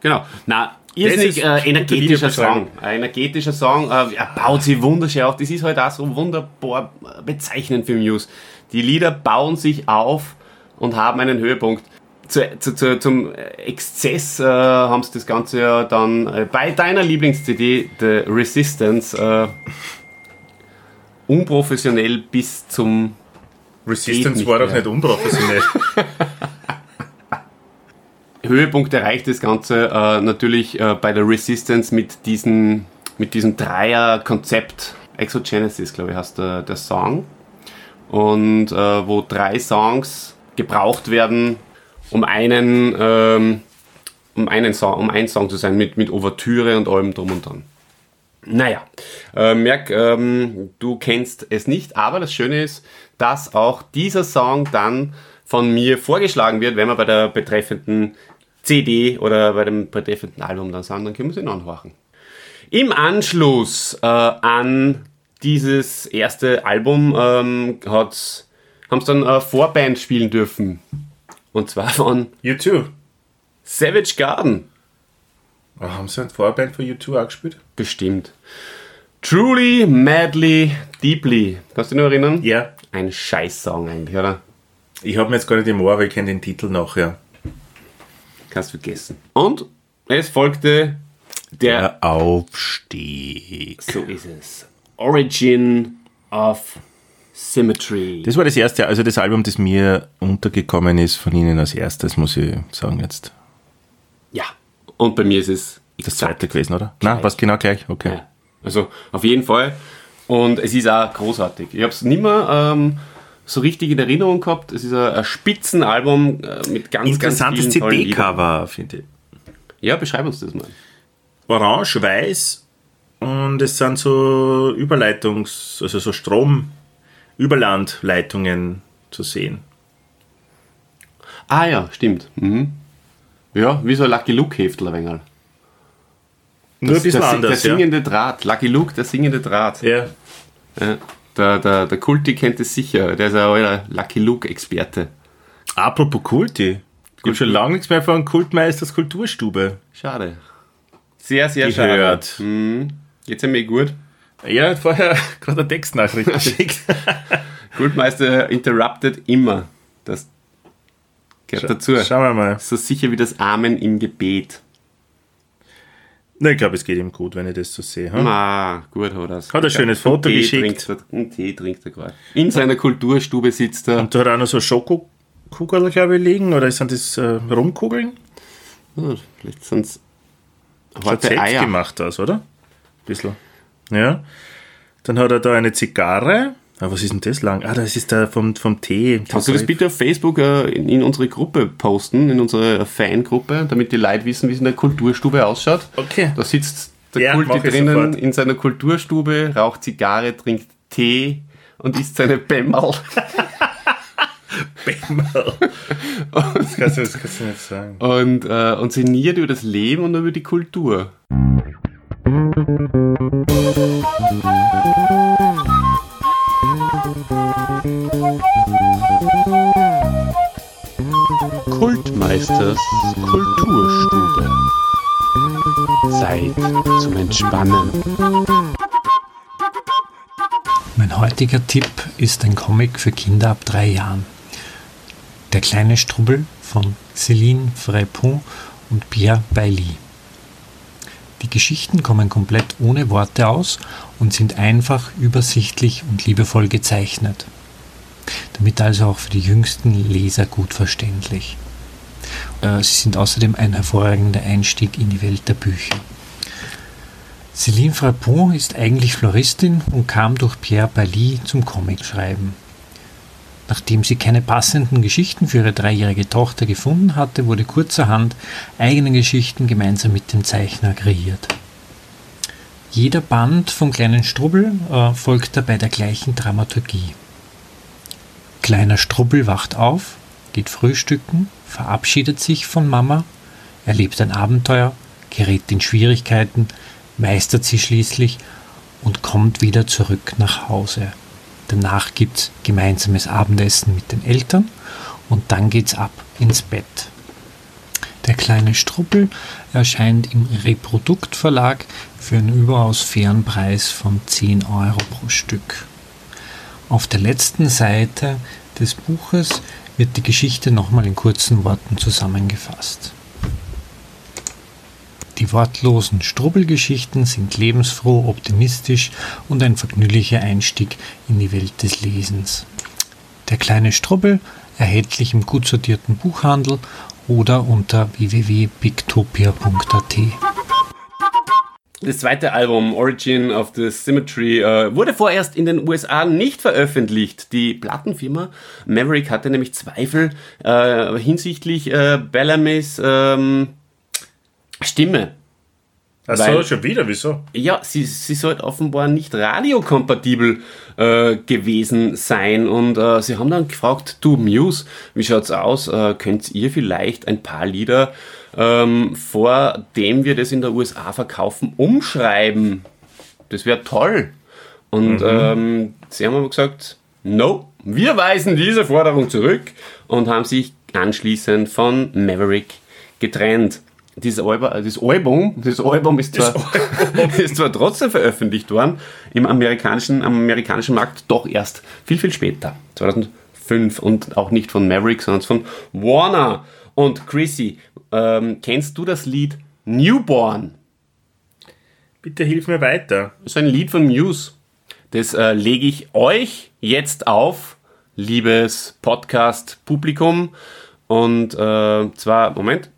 A: Genau. Na, irrsinnig
B: ist
A: äh, energetischer Song. Ein energetischer Song. Äh, er baut sich wunderschön auf. Das ist halt auch so wunderbar äh, bezeichnend für Muse. Die Lieder bauen sich auf und haben einen Höhepunkt. Zu, zu, zu, zum Exzess äh, haben sie das Ganze ja dann äh, bei deiner Lieblings-CD, The Resistance, äh, unprofessionell bis zum
B: Resistance war doch nicht unprofessionell.
A: Höhepunkt erreicht das Ganze äh, natürlich äh, bei der Resistance mit, diesen, mit diesem Dreier-Konzept. Exogenesis, glaube ich, heißt der, der Song. Und äh, wo drei Songs gebraucht werden, um einen, ähm, um einen Song, um ein Song zu sein, mit, mit Ouvertüre und allem drum und dran. Naja, äh, merk, ähm, du kennst es nicht, aber das Schöne ist, dass auch dieser Song dann von mir vorgeschlagen wird, wenn wir bei der betreffenden CD oder bei dem betreffenden Album dann sind, dann können wir sie anhören. Im Anschluss äh, an dieses erste Album ähm, haben sie dann äh, Vorband spielen dürfen. Und zwar von
B: U2.
A: Savage Garden.
B: Oh, haben sie eine Vorband von U2 auch gespielt?
A: Bestimmt. Truly, Madly, Deeply. Kannst du dich noch erinnern?
B: Ja.
A: Ein Scheiß-Song eigentlich, oder?
B: Ich habe mir jetzt gar nicht im Ohr, weil ich kenne den Titel noch, ja.
A: Kannst vergessen. Und es folgte der,
B: Der Aufstieg.
A: so ist es, Origin of Symmetry.
B: Das war das erste, also das Album, das mir untergekommen ist von Ihnen als erstes, muss ich sagen jetzt.
A: ja. Und bei mir ist es
B: Das zweite gewesen, oder? Nein, was genau gleich? Okay.
A: Ja. Also auf jeden Fall. Und es ist auch großartig. Ich habe es nicht mehr ähm, so richtig in Erinnerung gehabt. Es ist ein, ein Spitzenalbum äh, mit ganz,
B: Interessantes
A: ganz vielen.
B: CD-Cover, finde ich.
A: Ja, beschreib uns das mal.
B: Orange, weiß und es sind so Überleitungs-, also so Strom-Überlandleitungen zu sehen.
A: Ah ja, stimmt. Mhm. Ja, wie so ein Lucky Luke Heftel ein wenig.
B: Nur ein bisschen
A: der,
B: anders,
A: Der
B: ja.
A: singende Draht. Lucky Luke, der singende Draht.
B: ja.
A: Ja. Der, der, der Kulti kennt es sicher. Der ist ein alter Lucky Luke-Experte.
B: Apropos Kulti. Gibt schon lange nichts mehr von Kultmeisters Kulturstube.
A: Schade. Sehr, sehr
B: Gehört.
A: schade. Mhm. Geht's ja mir gut.
B: Ja, er hat vorher gerade eine Textnachricht geschickt.
A: Kultmeister interrupted immer. Das gehört dazu.
B: Schauen wir mal.
A: So sicher wie das Amen im Gebet.
B: Na, ich glaube, es geht ihm gut, wenn ich das so sehe. Hm?
A: Ah, gut hat er's.
B: Hat ein schönes Foto
A: Tee
B: geschickt.
A: Trinkt er, einen Tee trinkt er gerade. In seiner Kulturstube sitzt er.
B: Und da hat er auch noch so Schokokugeln, glaube ich, liegen. Oder sind das äh, Rumkugeln?
A: Oh, vielleicht sind's
B: Schaut
A: heute
B: selbst
A: Eier.
B: gemacht aus, oder? Bisschen. Ja. Dann hat er da eine Zigarre. Ah, was ist denn das lang? Ah, das ist der vom, vom Tee.
A: Kannst du das bitte auf Facebook äh, in, in unsere Gruppe posten, in unsere Fangruppe, damit die Leute wissen, wie es in der Kulturstube ausschaut?
B: Okay.
A: Da sitzt der
B: Ja,
A: Kulti drinnen
B: sofort.
A: in seiner Kulturstube, raucht Zigarre, trinkt Tee und isst seine Bämmerl.
B: Das kannst, du, das kannst du nicht sagen.
A: und, äh, und sinniert über das Leben und über die Kultur. Kultmeisters Kulturstube. Zeit zum Entspannen.
C: Mein heutiger Tipp ist ein Comic für Kinder ab drei Jahren. Der kleine Strubbel von Céline Frépon und Pierre Bailly. Die Geschichten kommen komplett ohne Worte aus und sind einfach, übersichtlich und liebevoll gezeichnet. Damit also auch für die jüngsten Leser gut verständlich. Äh, Sie sind außerdem ein hervorragender Einstieg in die Welt der Bücher. Céline Frapon ist eigentlich Floristin und kam durch Pierre Bailly zum Comicschreiben. Nachdem sie keine passenden Geschichten für ihre dreijährige Tochter gefunden hatte, wurde kurzerhand eigene Geschichten gemeinsam mit dem Zeichner kreiert. Jeder Band vom kleinen Strubbel äh, folgt dabei der gleichen Dramaturgie. Kleiner Strubbel wacht auf, geht frühstücken, verabschiedet sich von Mama, erlebt ein Abenteuer, gerät in Schwierigkeiten, meistert sie schließlich und kommt wieder zurück nach Hause. Danach gibt es gemeinsames Abendessen mit den Eltern und dann geht's ab ins Bett. Der kleine Struppel erscheint im Reproduktverlag für einen überaus fairen Preis von 10 Euro pro Stück. Auf der letzten Seite des Buches wird die Geschichte nochmal in kurzen Worten zusammengefasst. Die wortlosen Strubbelgeschichten sind lebensfroh, optimistisch und ein vergnüglicher Einstieg in die Welt des Lesens. Der kleine Strubbel erhältlich im gut sortierten Buchhandel oder unter www.pictopia.at.
A: Das zweite Album, Origin of the Symmetry, äh, wurde vorerst in den USA nicht veröffentlicht. Die Plattenfirma Maverick hatte nämlich Zweifel äh, hinsichtlich äh, Bellamy's ähm, Stimme.
B: Ach so,
A: Weil-
B: schon wieder, wieso?
A: Ja, sie, sie soll offenbar nicht radiokompatibel äh, gewesen sein. Und äh, sie haben dann gefragt, du Muse, wie schaut's aus? Äh, könnt ihr vielleicht ein paar Lieder, ähm, vor dem wir das in der USA verkaufen, umschreiben? Das wäre toll. Und ähm, sie haben aber gesagt, no, wir weisen diese Forderung zurück und haben sich anschließend von Maverick getrennt. Dieses Album, das Album, das Album ist zwar, ist zwar trotzdem veröffentlicht worden, im amerikanischen, am amerikanischen Markt doch erst viel, viel später, 2005 und auch nicht von Maverick, sondern von Warner. Und Chrissy, ähm, kennst du das Lied Newborn?
B: Bitte hilf mir weiter.
A: Das ist ein Lied von Muse. Das äh, lege ich euch jetzt auf, liebes Podcast-Publikum. Und äh, zwar, Moment.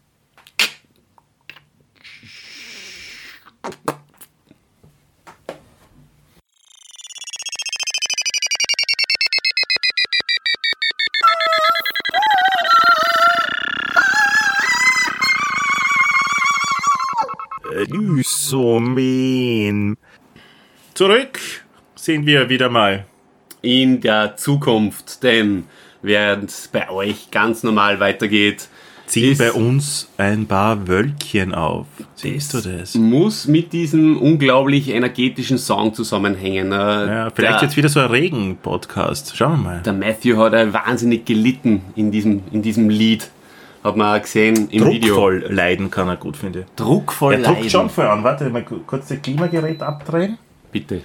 B: Lysomen. Zurück sind wir wieder mal.
A: in der Zukunft, denn während es bei euch ganz normal weitergeht,
B: Ziehen bei uns ein paar Wölkchen auf. Siehst du das?
A: muss mit diesem unglaublich energetischen Song zusammenhängen. Äh,
B: Ja, vielleicht
A: der,
B: jetzt wieder so ein Regen-Podcast. Schauen wir mal.
A: der Matthew hat wahnsinnig gelitten in diesem, in diesem Lied. Hat man gesehen im Video.
B: Druckvoll leiden kann er gut, finde ich.
A: Druckvoll
B: Er druckt
A: leiden.
B: schon voll an. Warte, mal ku- kurz das Klimagerät abdrehen.
A: Bitte.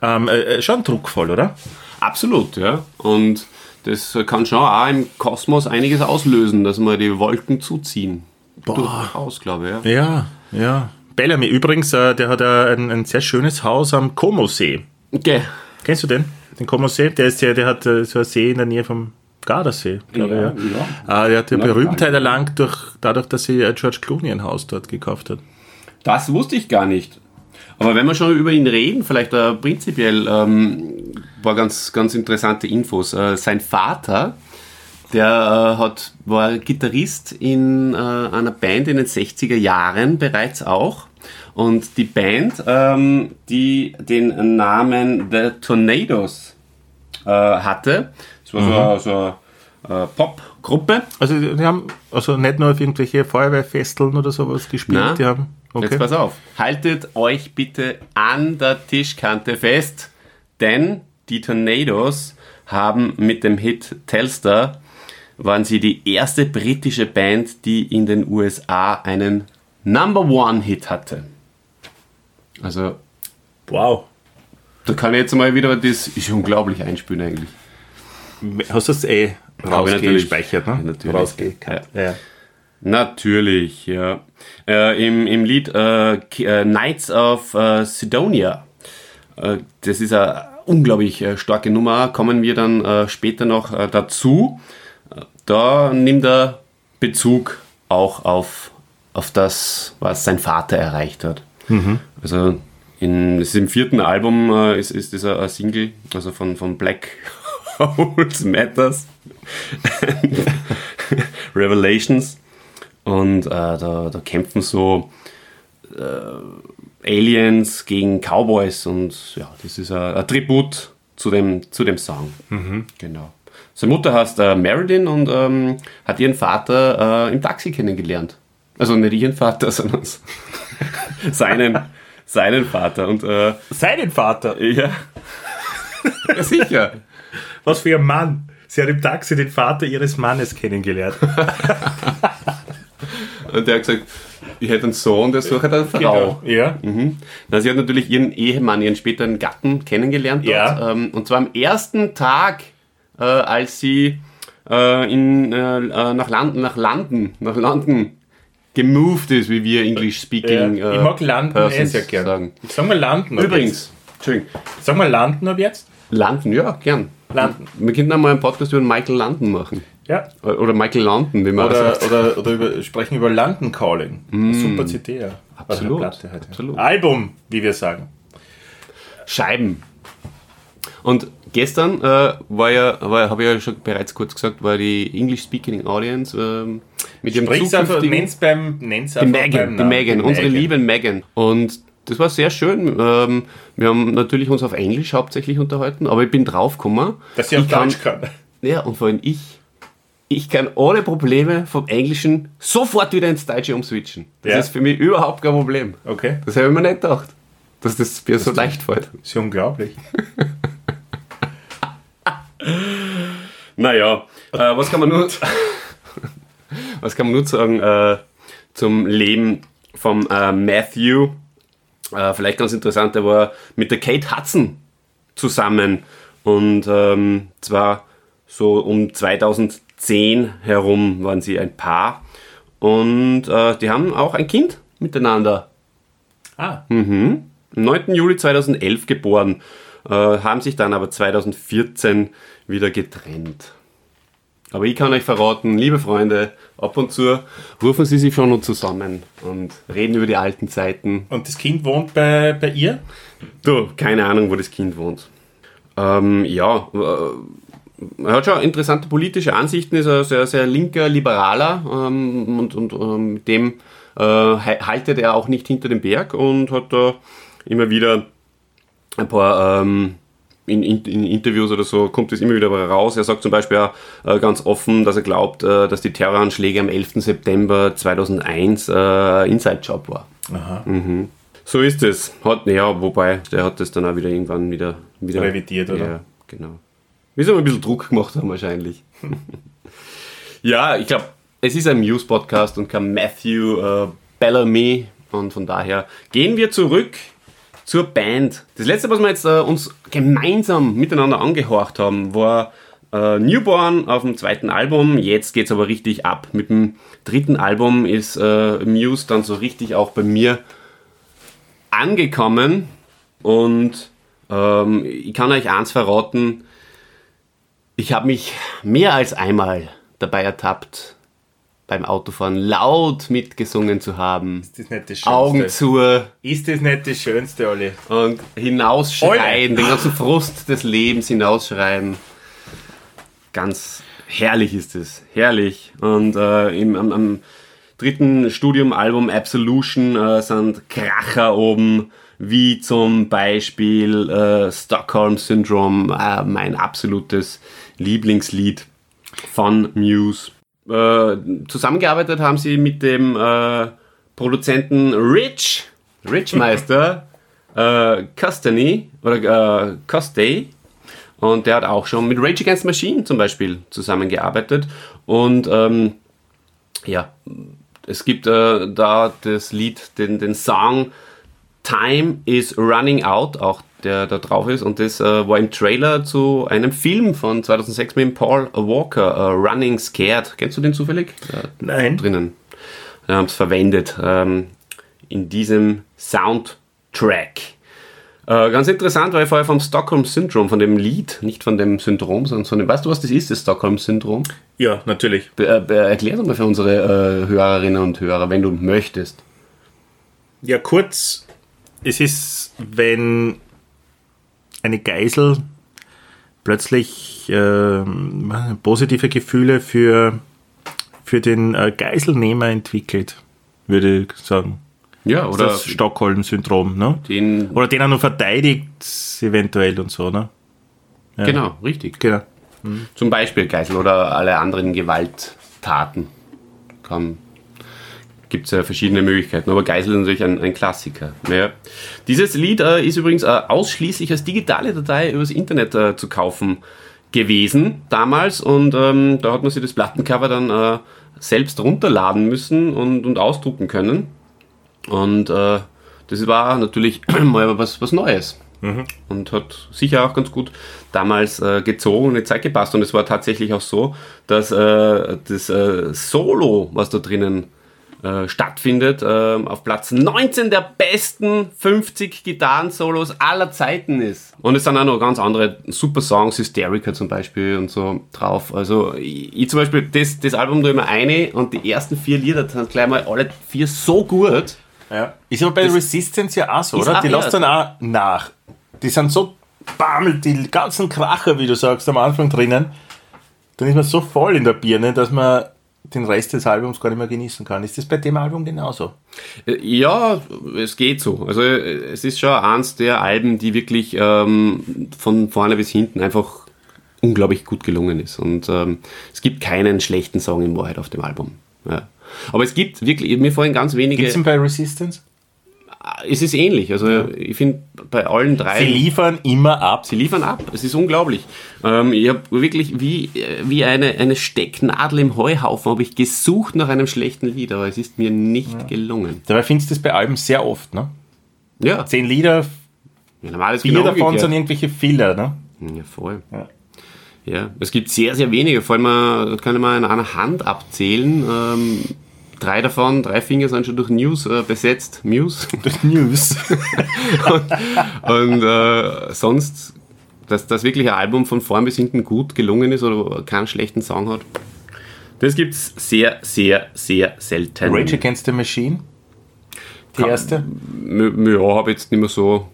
B: Ähm, äh, äh, schon druckvoll, oder?
A: Absolut, ja. Und das kann schon auch im Kosmos einiges auslösen, dass wir die Wolken zuziehen. Durchaus, glaube ich, ja.
B: Ja, ja. Bellamy übrigens, äh, der hat äh, ein, ein sehr schönes Haus am Como-See.
A: Okay.
B: Kennst du den? Den Como-See? Der, ist ja, der hat äh, so einen See in der Nähe vom Gardasee, glaube ich. Ja. Äh, der hat ja
A: Na,
B: Berühmtheit erlangt durch, dadurch, dass sie George Clooney ein Haus dort gekauft hat.
A: Das wusste ich gar nicht. Aber wenn wir schon über ihn reden, vielleicht äh, prinzipiell ähm, war ganz, ganz interessante Infos. Äh, sein Vater, der äh, hat, war Gitarrist in äh, einer Band in den 60er Jahren bereits auch. Und die Band, ähm, die den Namen The Tornadoes hatte, das war so, eine- so äh, Popgruppe.
B: Also die haben also nicht nur auf irgendwelche Feuerwehrfesteln oder sowas gespielt,
A: Na,
B: die haben.
A: Jetzt
B: Okay.
A: pass auf. Haltet euch bitte an der Tischkante fest, denn die Tornadoes haben mit dem Hit Telstar waren sie die erste britische Band, die in den USA einen Number One Hit hatte. Also,
B: Wow.
A: da kann ich jetzt mal wieder, das ist unglaublich einspülen eigentlich.
B: Hast du das eh rausgespeichert, ne?
A: Ja, natürlich.
B: Rausgekackt. Ja.
A: Natürlich, ja. Äh, im, Im Lied äh, äh, Knights of äh, Sidonia, äh, das ist eine unglaublich äh, starke Nummer, kommen wir dann äh, später noch äh, dazu. Äh, Da nimmt er Bezug auch auf, auf das, was sein Vater erreicht hat. Also in, das ist im vierten Album äh, ist, ist ein ein Single, also von, von Black Holes Matters. Revelations. Und äh, da, da kämpfen so äh, Aliens gegen Cowboys und ja, das ist ein, ein Tribut zu dem, zu dem Song. Genau. Seine Mutter heißt äh, Meredin und ähm, hat ihren Vater äh, im Taxi kennengelernt. Also nicht ihren Vater, sondern seinen, seinen Vater. Und äh,
B: Seinen Vater.
A: ja. Ja, sicher.
B: Was für ein Mann. Sie hat im Taxi den Vater ihres Mannes kennengelernt.
A: Und der hat gesagt, ich hätte einen Sohn, der sucht eine Frau.
B: Ja.
A: Mhm. Na, sie hat natürlich ihren Ehemann, ihren späteren Gatten kennengelernt dort.
B: Ja.
A: Ähm, und zwar am ersten Tag, äh, als sie äh, in, äh, äh, nach London, nach London, nach London gemoved ist, wie wir English speaking
B: ja.
A: äh,
B: ich mag landen eh sehr gern.
A: sagen.
B: Ich sag mal landen. ab
A: Übrigens, Entschuldigung,
B: Jetzt. Sag mal landen ab jetzt.
A: London, ja, gern.
B: Landen.
A: Wir könnten einmal einen Podcast über Michael London machen.
B: Ja.
A: Oder Michael London, wie man
B: Oder,
A: sagt.
B: oder, oder über, sprechen über London Calling. Super CD, ja.
A: Absolut,
B: halt, ja.
A: absolut.
B: Album, wie wir sagen.
A: Scheiben. Und gestern äh, war ja, war, habe ich ja schon bereits kurz gesagt, war die English Speaking Audience ähm, mit ihrem
B: einfach,
A: zukünftigen
B: nenn's beim, nenn's
A: die Megan,
B: beim
A: die. Megan, unsere liebe Megan. Und das war sehr schön. Ähm, wir haben natürlich uns auf Englisch hauptsächlich unterhalten, aber ich bin draufgekommen.
B: Dass sie auf Deutsch kann.
A: Ja, und vor allem ich. Ich kann ohne Probleme vom Englischen sofort wieder ins Deutsche umswitchen. Das
B: Ja.
A: ist für mich überhaupt kein Problem.
B: Okay,
A: Das habe ich mir nicht gedacht, dass das mir so leicht fällt.
B: ist ja unglaublich.
A: Naja, äh, was kann man nur, was kann man nur sagen äh, zum Leben vom äh, Matthew? Äh, vielleicht ganz interessant, er war mit der Kate Hudson zusammen und ähm, zwar so um 2010 herum waren sie ein Paar und äh, die haben auch ein Kind miteinander
B: Ah,
A: am 9. Juli 2011 geboren, äh, haben sich dann aber 2014 wieder getrennt. Aber ich kann euch verraten, liebe Freunde, ab und zu rufen sie sich schon noch zusammen und reden über die alten Zeiten.
B: und das Kind wohnt bei, bei ihr?
A: Du, keine Ahnung, wo das Kind wohnt. Ähm, ja, äh, er hat schon interessante politische Ansichten, ist ein sehr, sehr linker, liberaler ähm, und, und ähm, mit dem äh, haltet er auch nicht hinter dem Berg und hat da immer wieder ein paar ähm, in, in, in Interviews oder so kommt es immer wieder raus. Er sagt zum Beispiel auch, äh, ganz offen, dass er glaubt, äh, dass die Terroranschläge am 11. September 2001 äh, Inside-Job war.
B: Aha.
A: So ist es. Hat, ja, wobei, der hat das dann auch wieder irgendwann wieder, wieder
B: Revidiert, oder?
A: Ja, genau. Wir sollen ein bisschen Druck gemacht haben wahrscheinlich. ja, ich glaube, es ist ein Muse-Podcast und kein Matthew äh, Bellamy. Und von daher gehen wir zurück zur Band. Das letzte, was wir jetzt äh, uns gemeinsam miteinander angehorcht haben, war äh, Newborn auf dem zweiten Album. Jetzt geht's aber richtig ab. Mit dem dritten Album ist äh, Muse dann so richtig auch bei mir angekommen. Und ähm, ich kann euch eins verraten, ich habe mich mehr als einmal dabei ertappt, beim Autofahren laut mitgesungen zu haben.
B: Ist das nicht das Schönste?
A: Augen zu
B: Ist das nicht das Schönste, Olli?
A: und hinausschreien, den ganzen Frust des Lebens hinausschreien. Ganz herrlich ist es, herrlich. Und äh, im, am, am dritten Studiumalbum Absolution äh, sind Kracher oben, wie zum Beispiel äh, Stockholm Syndrome, äh, mein absolutes Lieblingslied von Muse. Äh, zusammengearbeitet haben sie mit dem äh, Produzenten Rich, Rich Meister, äh, Costany oder äh, Costay. Und der hat auch schon mit Rage Against Machine zum Beispiel zusammengearbeitet. Und ähm, ja, es gibt äh, da das Lied, den, den Song Time is Running Out, auch der da drauf ist. Und das äh, war im Trailer zu einem Film von 2006 mit Paul Walker, äh, Running Scared. Kennst du den zufällig? Äh,
B: Nein.
A: drinnen. Wir haben es verwendet ähm, in diesem Soundtrack. Äh, ganz interessant, weil ich vorher vom Stockholm Syndrom, von dem Lied, nicht von dem Syndrom, sondern von dem, weißt du, was das ist, das Stockholm Syndrom?
B: Ja, natürlich.
A: Be äh, erklär doch mal für unsere Hörerinnen und Hörer, wenn du möchtest.
B: Ja, kurz, es ist, wenn eine Geisel plötzlich ähm, positive Gefühle für, für den äh, Geiselnehmer entwickelt, würde ich sagen.
A: Ja, oder
B: das Stockholm-Syndrom, ne?
A: den,
B: Oder den er nur verteidigt, eventuell und so, ne? Ja.
A: genau, richtig.
B: Genau.
A: Zum Beispiel Geisel oder alle anderen Gewalttaten. Kann, gibt es ja verschiedene Möglichkeiten, aber Geisel ist natürlich ein, ein Klassiker. Ja. Dieses Lied äh, ist übrigens äh, ausschließlich als digitale Datei übers Internet äh, zu kaufen gewesen damals und ähm, da hat man sich das Plattencover dann äh, selbst runterladen müssen und, und ausdrucken können. Und äh, das war natürlich mal was, was Neues. Mhm. Und hat sicher auch ganz gut damals äh, gezogen und in die Zeit gepasst. Und es war tatsächlich auch so, dass äh, das Solo, was da drinnen äh, stattfindet, äh, auf Platz 19 der besten 50 Gitarren-Solos aller Zeiten ist. Und es sind auch noch ganz andere super Songs, Hysterica zum Beispiel und so drauf. Also ich, ich zum Beispiel, das, das Album da immer eine und die ersten vier Lieder sind gleich mal alle vier so gut.
B: Ja. Ist aber bei das Resistance ja auch so, oder? Auch die lässt dann auch nach. Die sind so bammelt, die ganzen Kracher, wie du sagst, am Anfang drinnen. Dann ist man so voll in der Birne, dass man den Rest des Albums gar nicht mehr genießen kann. Ist das bei dem Album genauso?
A: Äh, ja, es geht so. Also es ist schon eins der Alben, die wirklich ähm, von vorne bis hinten einfach unglaublich gut gelungen ist. Und ähm, es gibt keinen schlechten Song in Wahrheit auf dem Album. Ja. Aber es gibt wirklich, mir vorhin ganz wenige.
B: Gibt es bei Resistance?
A: Es ist ähnlich. Also ich finde bei allen drei.
B: Sie liefern immer ab.
A: Sie liefern ab. Es ist unglaublich. Ähm, ich habe wirklich wie, wie eine, eine Stecknadel im Heuhaufen habe ich gesucht nach einem schlechten Lied, aber es ist mir nicht ja. gelungen.
B: Dabei findest du das bei Alben sehr oft, ne?
A: Ja.
B: Zehn Lieder, ja, vier genau davon umgekehrt. sind irgendwelche Filler, ne?
A: Ja, voll. Ja. ja. es gibt sehr, sehr wenige. Vor allem, äh, das kann man in einer Hand abzählen. Ähm, Drei davon, drei Finger sind schon durch News äh, besetzt. News.
B: Durch News.
A: und, und äh, sonst, dass das wirklich ein Album von vorn bis hinten gut gelungen ist oder keinen schlechten Song hat, das gibt es sehr, sehr, sehr selten.
B: Rage Against the Machine? Die Kann, erste?
A: Ja, habe jetzt nicht mehr so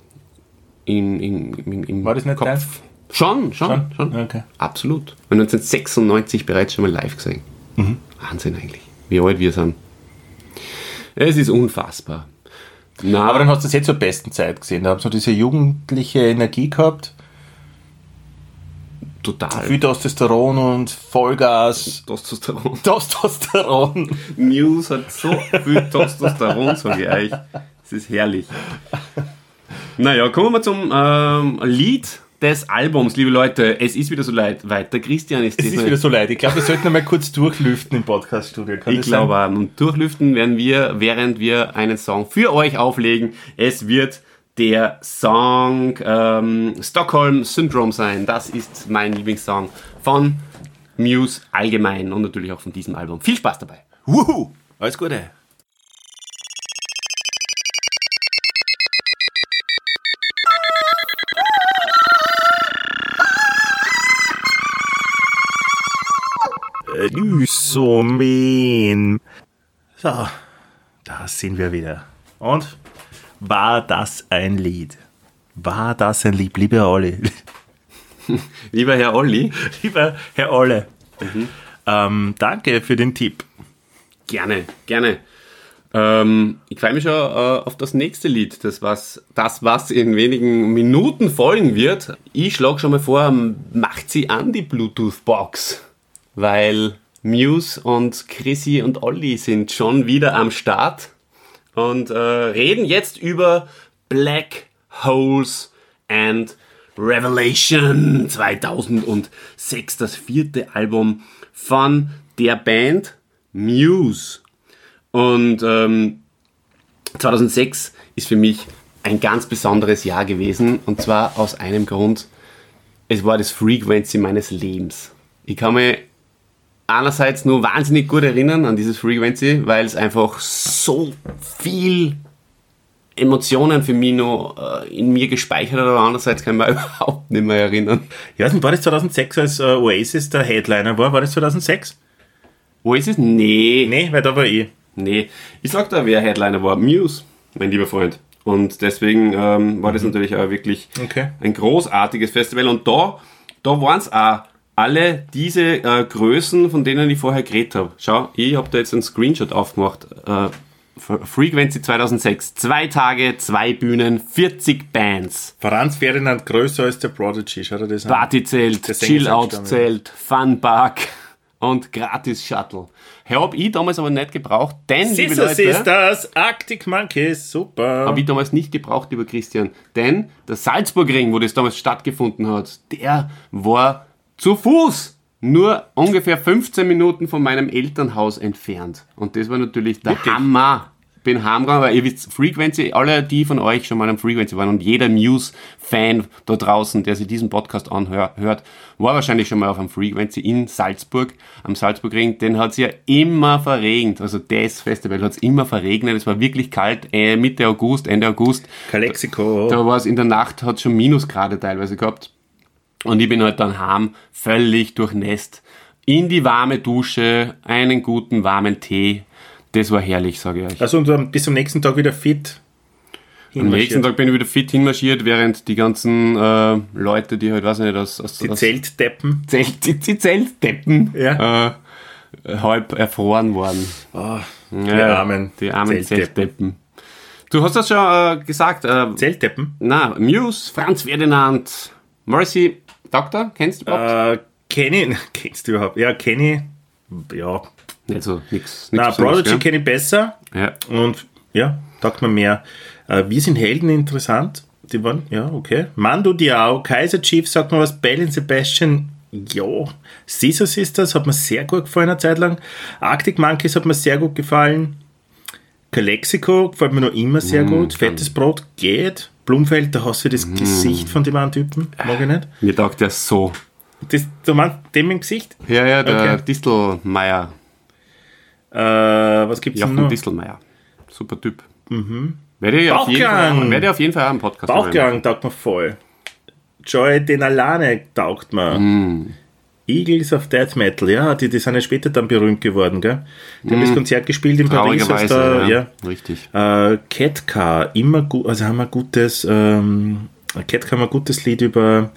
A: in, in, in, im
B: War das nicht
A: Kopf. Dein? Schon, schon, schon. schon. Okay. Absolut. 1996 bereits schon mal live gesehen. Mhm. Wahnsinn eigentlich wie alt wir sind. Es ist unfassbar.
B: Na, aber dann hast du es jetzt zur besten Zeit gesehen. Da hast du diese jugendliche Energie gehabt.
A: Total.
B: Viel Testosteron und Vollgas.
A: Testosteron.
B: Testosteron.
A: News hat so viel Testosteron, sage ich euch. Es ist herrlich. Naja, kommen wir zum ähm, Lied des Albums, liebe Leute, es ist wieder so leid. Weiter, Christian ist
B: Es ist wieder so leid. Ich glaube, wir sollten einmal kurz durchlüften im Podcaststudio.
A: Ich glaube, und durchlüften werden wir, während wir einen Song für euch auflegen. Es wird der Song ähm, Stockholm Syndrome sein. Das ist mein Lieblingssong von Muse allgemein und natürlich auch von diesem Album. Viel Spaß dabei.
B: Wuhu! Alles Gute! So mean. So, da sind wir wieder. Und war das ein Lied? War das ein Lied, lieber Olli?
A: lieber Herr Olli?
B: Lieber Herr Olle. Mhm. Ähm, danke für den Tipp.
A: Gerne, gerne. Ähm, ich freue mich schon äh, auf das nächste Lied, das was, das was in wenigen Minuten folgen wird. Ich schlage schon mal vor, macht sie an die Bluetooth-Box weil Muse und Chrissy und Olli sind schon wieder am Start und äh, reden jetzt über Black Holes and Revelation 2006, das vierte Album von der Band Muse. Und ähm, 2006 ist für mich ein ganz besonderes Jahr gewesen und zwar aus einem Grund, es war das Frequency meines Lebens. Ich kann mich einerseits nur wahnsinnig gut erinnern an dieses Frequency, weil es einfach so viel Emotionen für mich noch äh, in mir gespeichert hat, aber andererseits kann ich mich überhaupt nicht mehr erinnern.
B: Ich weiß nicht, war das 2006, als äh, Oasis der Headliner war? War das 2006?
A: Oasis? Nee.
B: Nee, weil da war ich.
A: Nee. Ich sag da, wer Headliner war. Muse, mein lieber Freund. Und deswegen ähm, war das mhm. natürlich auch wirklich okay. ein großartiges Festival. Und da, da waren es auch alle diese äh, Größen, von denen ich vorher geredet habe. Schau, ich habe da jetzt einen Screenshot aufgemacht. Äh, Frequency 2006. Zwei Tage, zwei Bühnen, 40 Bands.
B: Franz Ferdinand größer als der Prodigy, schau dir das
A: an. Partyzelt, Chill-Out-Zelt, Funpark und Gratis-Shuttle. Habe ich damals aber nicht gebraucht, denn, liebe
B: Sister
A: Leute,
B: Sisters, Arctic Monkeys, super.
A: habe ich damals nicht gebraucht, lieber Christian. Denn der Salzburgring, wo das damals stattgefunden hat, der war zu Fuß nur ungefähr 15 Minuten von meinem Elternhaus entfernt. Und das war natürlich der
B: Wirklich?
A: Hammer. Bin heimgegangen, weil ihr wisst, Frequency, alle die von euch schon mal am Frequency waren und jeder Muse-Fan da draußen, der sich diesen Podcast anhört, war wahrscheinlich schon mal auf einem Frequency in Salzburg, am Salzburgring. Den hat es ja immer verregnet. Also das Festival hat es immer verregnet. Es war wirklich kalt, äh, Mitte August, Ende August.
B: Kalexiko.
A: Da war es in der Nacht, hat schon Minusgrade teilweise gehabt. Und ich bin halt dann heim, völlig durchnässt, in die warme Dusche, einen guten warmen Tee. Das war herrlich, sage ich euch.
B: Also und dann bis zum nächsten Tag wieder fit.
A: Am nächsten Tag bin ich wieder fit hinmarschiert, während die ganzen äh, Leute, die halt, weiß ich nicht, aus, aus,
B: Die
A: aus
B: Zeltdeppen.
A: Zelt, die, die Zeltdeppen
B: Ja.
A: äh, halb erfroren waren.
B: Oh, die
A: Ja,
B: armen
A: Die armen
B: Zeltdeppen.
A: Zeltdeppen. Du hast das schon äh, gesagt. Äh,
B: Zeltdeppen?
A: na, Muse, Franz Ferdinand, Morrissey, Doktor, kennst du überhaupt?
B: Äh, Kenny, kennst du überhaupt? Ja, Kenny, ja.
A: Nicht so, nix. nix
B: Na, Prodigy kenne ich besser
A: Ja.
B: und ja, taugt mir mehr. Äh, wir sind Helden interessant. Die waren, ja, okay. Mando Diao, Kaiser Chief, sagt mir was, Bell Sebastian, ja. Caesar Sisters hat mir sehr gut gefallen eine Zeit lang. Arctic Monkeys hat mir sehr gut gefallen. Calexico gefällt mir noch immer sehr gut. Fettes Brot geht. Blumfeld, da hast du das Gesicht von dem einen Typen. Mag ich nicht.
A: Mir taugt der so.
B: Das, du meinst dem im Gesicht?
A: Ja, ja, der
B: Okay.
A: Distelmeier.
B: Äh, was gibt's denn
A: Jochen
B: noch?
A: Distelmeier. Super Typ. Werde ich, auf jeden. Fall, werde ich auf jeden Fall einen Podcast.
B: Bauchgang taugt mir voll. Joy Denalane taugt mir.
A: Mm.
B: Eagles of Death Metal, ja, die, die sind ja später dann berühmt geworden, gell? Die haben das Konzert gespielt in Paris.
A: Mm. Traurigerweise,
B: der,
A: ja.
B: ja.
A: Richtig.
B: Äh, Catcar, immer gut, also haben wir gutes, ähm, Catcar haben wir ein gutes Lied über,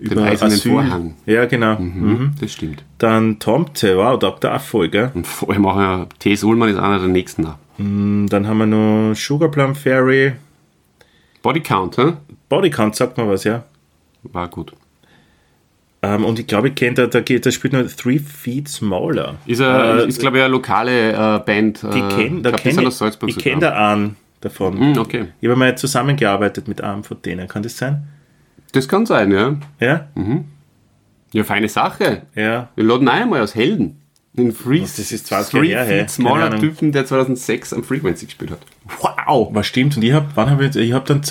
B: über
A: eisernen Vorhang.
B: Ja, genau. Mhm.
A: Das stimmt.
B: Dann Tomte, wow, auch voll, gell?
A: Und vor allem auch ja, T.S. Ullmann ist einer der nächsten. auch.
B: Und dann haben wir noch Sugar Plum Fairy.
A: Body Count, hä?
B: Bodycount sagt mir was, ja.
A: War gut.
B: Ähm, und ich glaube, ich kenne da, da, da spielt noch Three Feet Smaller.
A: Ist, er,
B: Äh,
A: ist glaube ich, eine lokale äh, Band.
B: Die
A: äh,
B: kenn, da
A: glaub,
B: kenn ich,
A: aus Salzburg
B: ich kenne da einen davon.
A: Hm, okay.
B: Ich habe mal zusammengearbeitet mit einem von denen. Kann das sein?
A: Das kann sein, ja.
B: Ja?
A: Ja, feine Sache.
B: Ja.
A: Wir laden einmal aus Helden. Den Free
B: das ist 20
A: Three
B: Jahre
A: Feet Smaller. Typen, der 2006 am Frequency gespielt hat. Wow!
B: Was stimmt? Und ich habe, wann habe ich, ich habe dann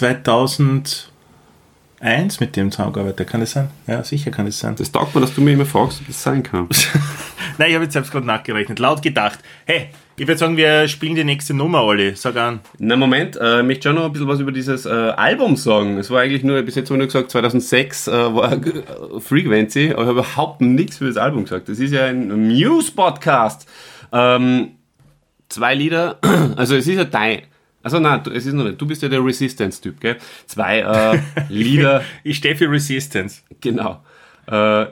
B: 2001 mit dem zusammengearbeitet. Kann das sein? Ja, sicher kann das sein.
A: Das taugt mir, dass du mir immer fragst, ob das sein kann.
B: Nein, ich habe jetzt selbst gerade nachgerechnet. Laut gedacht. Hey, ich würde sagen, wir spielen die nächste Nummer, Olli. Sag an.
A: Na Moment, äh, ich möchte schon noch ein bisschen was über dieses äh, Album sagen. Es war eigentlich nur, bis jetzt habe ich nur gesagt, 2006 äh, war äh, Frequency, aber ich habe überhaupt nichts für das Album gesagt. Das ist ja ein Muse-Podcast. Ähm, zwei Lieder, also es ist ja dein, also nein, du- es ist nicht, du bist ja der Resistance-Typ, gell? Zwei äh, Lieder,
B: Ich stehe für Resistance.
A: genau, äh,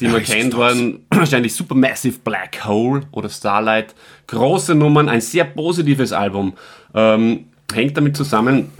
A: die man kennt, waren wahrscheinlich Supermassive Black Hole oder Starlight. Große Nummern, ein sehr positives Album. Ähm, hängt damit zusammen,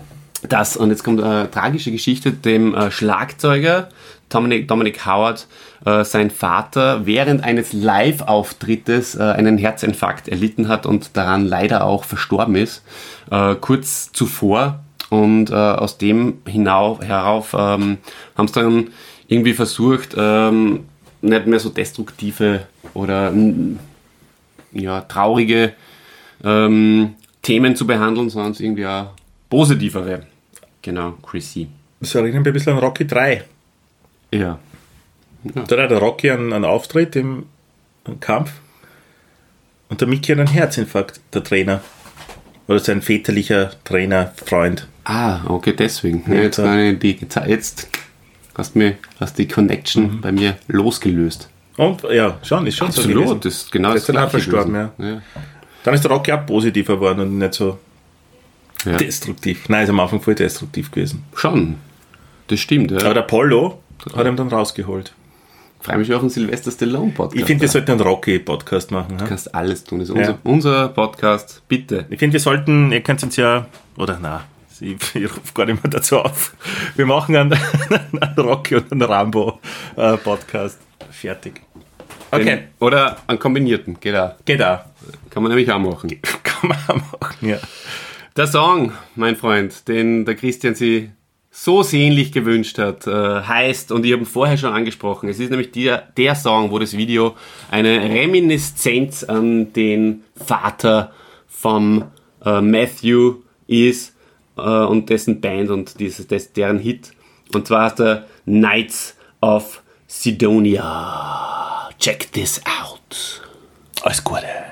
A: dass, und jetzt kommt eine tragische Geschichte, dem äh, Schlagzeuger Dominic, Dominic Howard, äh, sein Vater während eines Live-Auftrittes äh, einen Herzinfarkt erlitten hat und daran leider auch verstorben ist, äh, kurz zuvor. Und äh, aus dem hinau, herauf ähm, haben sie dann irgendwie versucht, ähm, nicht mehr so destruktive oder ja, traurige ähm, Themen zu behandeln, sondern irgendwie auch positivere. Genau, Chrissy.
B: Das erinnert mich ein bisschen an Rocky 3.
A: Ja.
B: Da hat der Rocky einen, einen Auftritt im einen Kampf und der Mickey hat einen Herzinfarkt, der Trainer. Oder sein väterlicher Trainer, Freund.
A: Ah, okay, deswegen. Ja, jetzt, ich die, jetzt hast du mir hast die Connection bei mir losgelöst.
B: Und ja, schon, ist schon so gewesen.
A: Absolut, das ist genau
B: Der ist
A: Gleiche
B: verstorben,
A: gewesen.
B: ja. Dann ist der Rocky auch positiver geworden und nicht so
A: Ja.
B: destruktiv. Nein, ist am Anfang voll destruktiv gewesen.
A: Schon. Das stimmt,
B: Aber
A: ja.
B: der Apollo hat ihn dann rausgeholt.
A: Freue mich schon auf den Sylvester Stallone Podcast.
B: Ich finde, wir sollten einen Rocky-Podcast machen.
A: Du
B: Ja?
A: kannst alles tun. Das ist unser,
B: Ja.
A: unser Podcast. Bitte.
B: Ich finde, wir sollten, ihr könnt uns ja, oder na, ich, ich rufe gar nicht mehr dazu auf. Wir machen einen, einen Rocky und einen Rambo-Podcast. Fertig. Okay.
A: Den, oder einen kombinierten, geht auch.
B: Geht auch.
A: Kann man nämlich auch machen.
B: Kann man auch machen, ja.
A: Der Song, mein Freund, den der Christian sie so sehnlich gewünscht hat, äh, heißt, und ich habe vorher schon angesprochen, es ist nämlich der, der Song, wo das Video eine Reminiszenz an den Vater vom äh, Matthew ist äh, und dessen Band und dieses, des, deren Hit. Und zwar heißt er Knights of Sidonia. Check this out.
B: Alles Gute.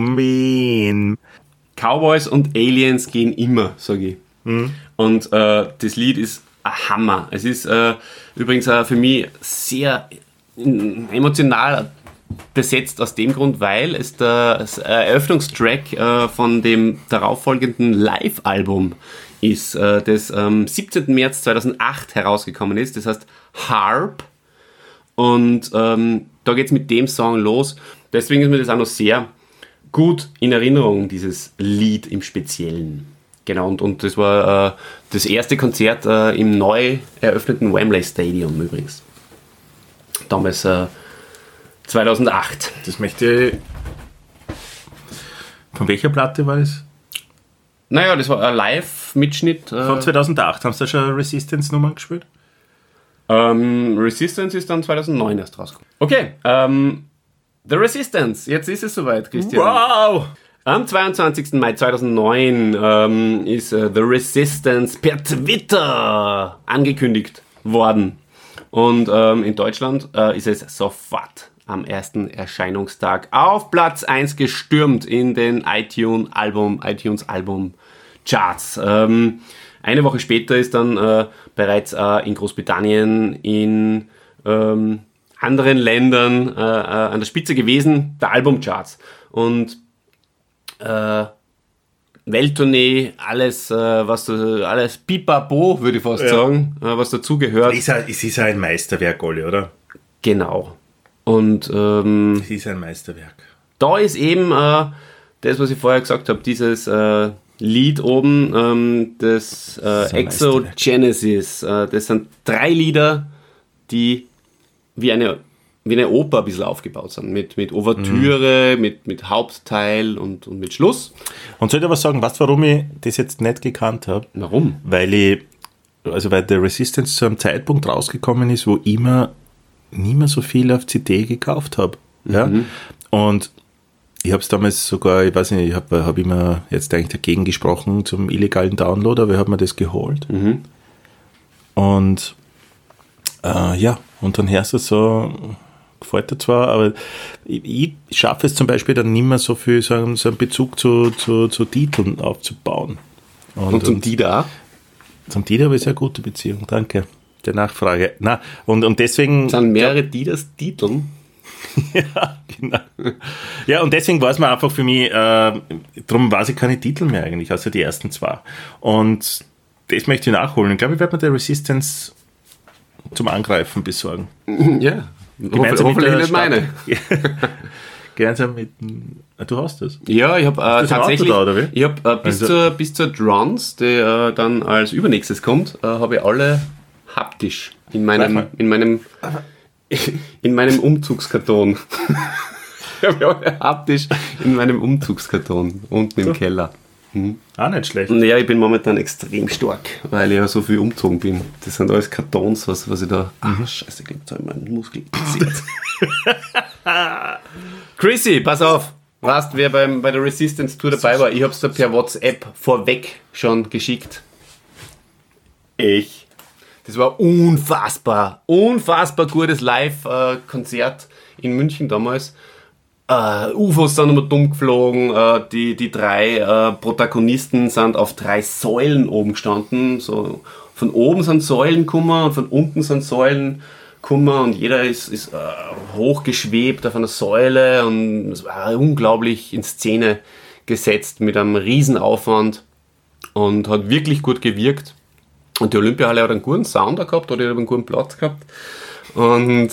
B: So mean.
A: Cowboys und Aliens gehen immer, sage ich. Und äh, das Lied ist ein Hammer. Es ist äh, übrigens auch für mich sehr emotional besetzt aus dem Grund, weil es der das Eröffnungstrack äh, von dem darauffolgenden Live-Album ist, äh, das am 17. März 2008 herausgekommen ist. Das heißt Harp. Und ähm, da geht es mit dem Song los. Deswegen ist mir das auch noch sehr gut in Erinnerung, dieses Lied im Speziellen. Genau, und, und das war äh, das erste Konzert äh, im neu eröffneten Wembley Stadium übrigens. Damals äh, 2008.
B: Das möchte ich. Von welcher Platte war das?
A: Naja, das war ein Live-Mitschnitt.
B: Von
A: Äh,
B: 2008. Haben Sie da schon Resistance-Nummern gespielt?
A: ähm, Resistance ist dann 2009 erst rausgekommen. Okay, ähm, The Resistance, jetzt ist es soweit, Christian.
B: Wow!
A: Am 22. Mai 2009 ähm, ist äh, The Resistance per Twitter angekündigt worden. Und ähm, in Deutschland äh, ist es sofort am ersten Erscheinungstag auf Platz 1 gestürmt in den iTunes Album, iTunes Album Charts. Ähm, eine Woche später ist dann äh, bereits äh, in Großbritannien, in ähm, anderen Ländern äh, äh, an der Spitze gewesen, der Albumcharts. Und äh, Welttournee, alles, äh, was du, alles pipapo, würde ich fast sagen, äh, was dazugehört.
B: Ist Es ist ein Meisterwerk, Olli, oder?
A: Genau. Und ähm,
B: Es ist ein Meisterwerk.
A: da ist eben äh, das, was ich vorher gesagt habe, dieses äh, Lied oben, ähm, das äh,
B: ist
A: Exogenesis. Äh, das sind drei Lieder, die wie eine, wie eine Oper ein bisschen aufgebaut sind. Mit, mit Ouvertüre, mit, mit Hauptteil und, und mit Schluss.
B: Und soll ich aber sagen, du, warum ich das jetzt nicht gekannt habe?
A: Warum?
B: Weil ich, also weil der Resistance zu einem Zeitpunkt rausgekommen ist, wo ich immer nie mehr so viel auf CD gekauft habe. Ja? Und ich habe es damals sogar, ich weiß nicht, ich habe hab immer jetzt eigentlich dagegen gesprochen zum illegalen Download, aber ich habe mir das geholt. Und äh, ja, und dann hörst du so, gefällt dir zwar, aber ich, ich schaffe es zum Beispiel dann nicht mehr so viel, so einen, so einen Bezug zu, zu, zu Titeln aufzubauen.
A: Und, zum Dieter auch?
B: Zum Dieter habe ich eine sehr gute Beziehung, danke. Der Nachfrage. Na, und, und deswegen.
A: Es sind mehrere Dieters Titeln.
B: ja, genau. Ja, und deswegen war es mir einfach für mich, äh, darum weiß ich keine Titel mehr eigentlich, außer die ersten zwei. Und das möchte ich nachholen. Ich glaube, ich werde mir der Resistance zum Angreifen besorgen.
A: Ja.
B: Gemeinsam mit
A: Hoffentlich
B: der
A: nicht meine.
B: Gemeinsam mit. Ah, Du hast das.
A: Ja, ich habe äh, tatsächlich,
B: da, oder wie?
A: ich habe äh, bis,
B: Also-
A: zur, bis zur Drums, die äh, dann als übernächstes kommt, äh, habe ich alle haptisch in meinem, in meinem, in meinem Umzugskarton. ich habe alle haptisch in meinem Umzugskarton unten im Keller.
B: Auch nicht schlecht.
A: Und ja, ich bin momentan extrem stark, weil ich ja so viel umgezogen bin. Das sind alles Kartons, was, was ich da. Ah, scheiße, da habe ich meinen Muskel. Chrissy, pass auf. Weißt, wer beim, bei der Resistance Tour dabei war? Ich habe es dir per WhatsApp vorweg schon geschickt. Ich. Das war unfassbar, unfassbar gutes Live-Konzert in München damals. Äh, UFOs sind immer dumm geflogen, äh, die, die drei äh, Protagonisten sind auf drei Säulen oben gestanden. So, von oben sind Säulen gekommen und von unten sind Säulen gekommen und jeder ist, ist hochgeschwebt auf einer Säule und es war unglaublich in Szene gesetzt mit einem Riesenaufwand und hat wirklich gut gewirkt. Und die Olympiahalle hat einen guten Sounder gehabt oder einen guten Platz gehabt. Und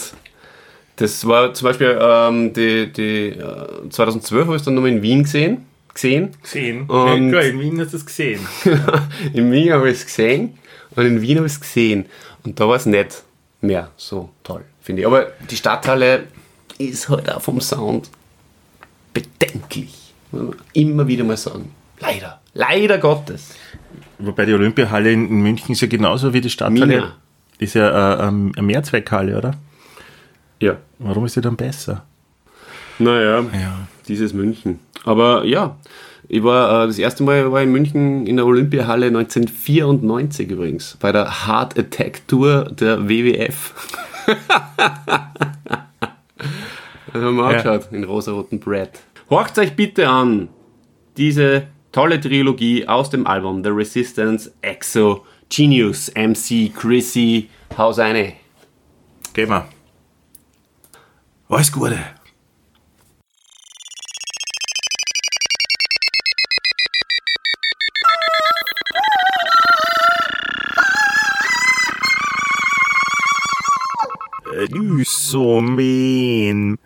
A: Das war zum Beispiel ähm, die, die äh, 2012 habe ich es dann nochmal in Wien gesehen. gesehen.
B: Gesehen.
A: Und-
B: ja, klar, in Wien hast du es gesehen.
A: in Wien habe ich es gesehen und in Wien habe ich es gesehen. Und da war es nicht mehr so toll, finde ich. Aber die Stadthalle ist halt auch vom Sound bedenklich. Immer wieder mal sagen. Leider. Leider Gottes.
B: Wobei die Olympiahalle in in München ist ja genauso wie die Stadthalle.
A: Mina.
B: Ist ja äh, ähm, eine Mehrzweckhalle, oder?
A: Ja.
B: Warum ist die dann besser?
A: Naja,
B: Ja.
A: dieses München. Aber ja, ich war äh, das erste Mal war in München in der Olympiahalle 1994 übrigens, bei der Heart Attack Tour der WWF. Das haben wir
B: Ja.
A: angeschaut in rosaroten Brett. Horcht euch bitte an diese tolle Trilogie aus dem Album The Resistance, Exo, Genius, MC, Chrissy, Haus eine.
B: Gehen wir. Alles Gute. Du so mean.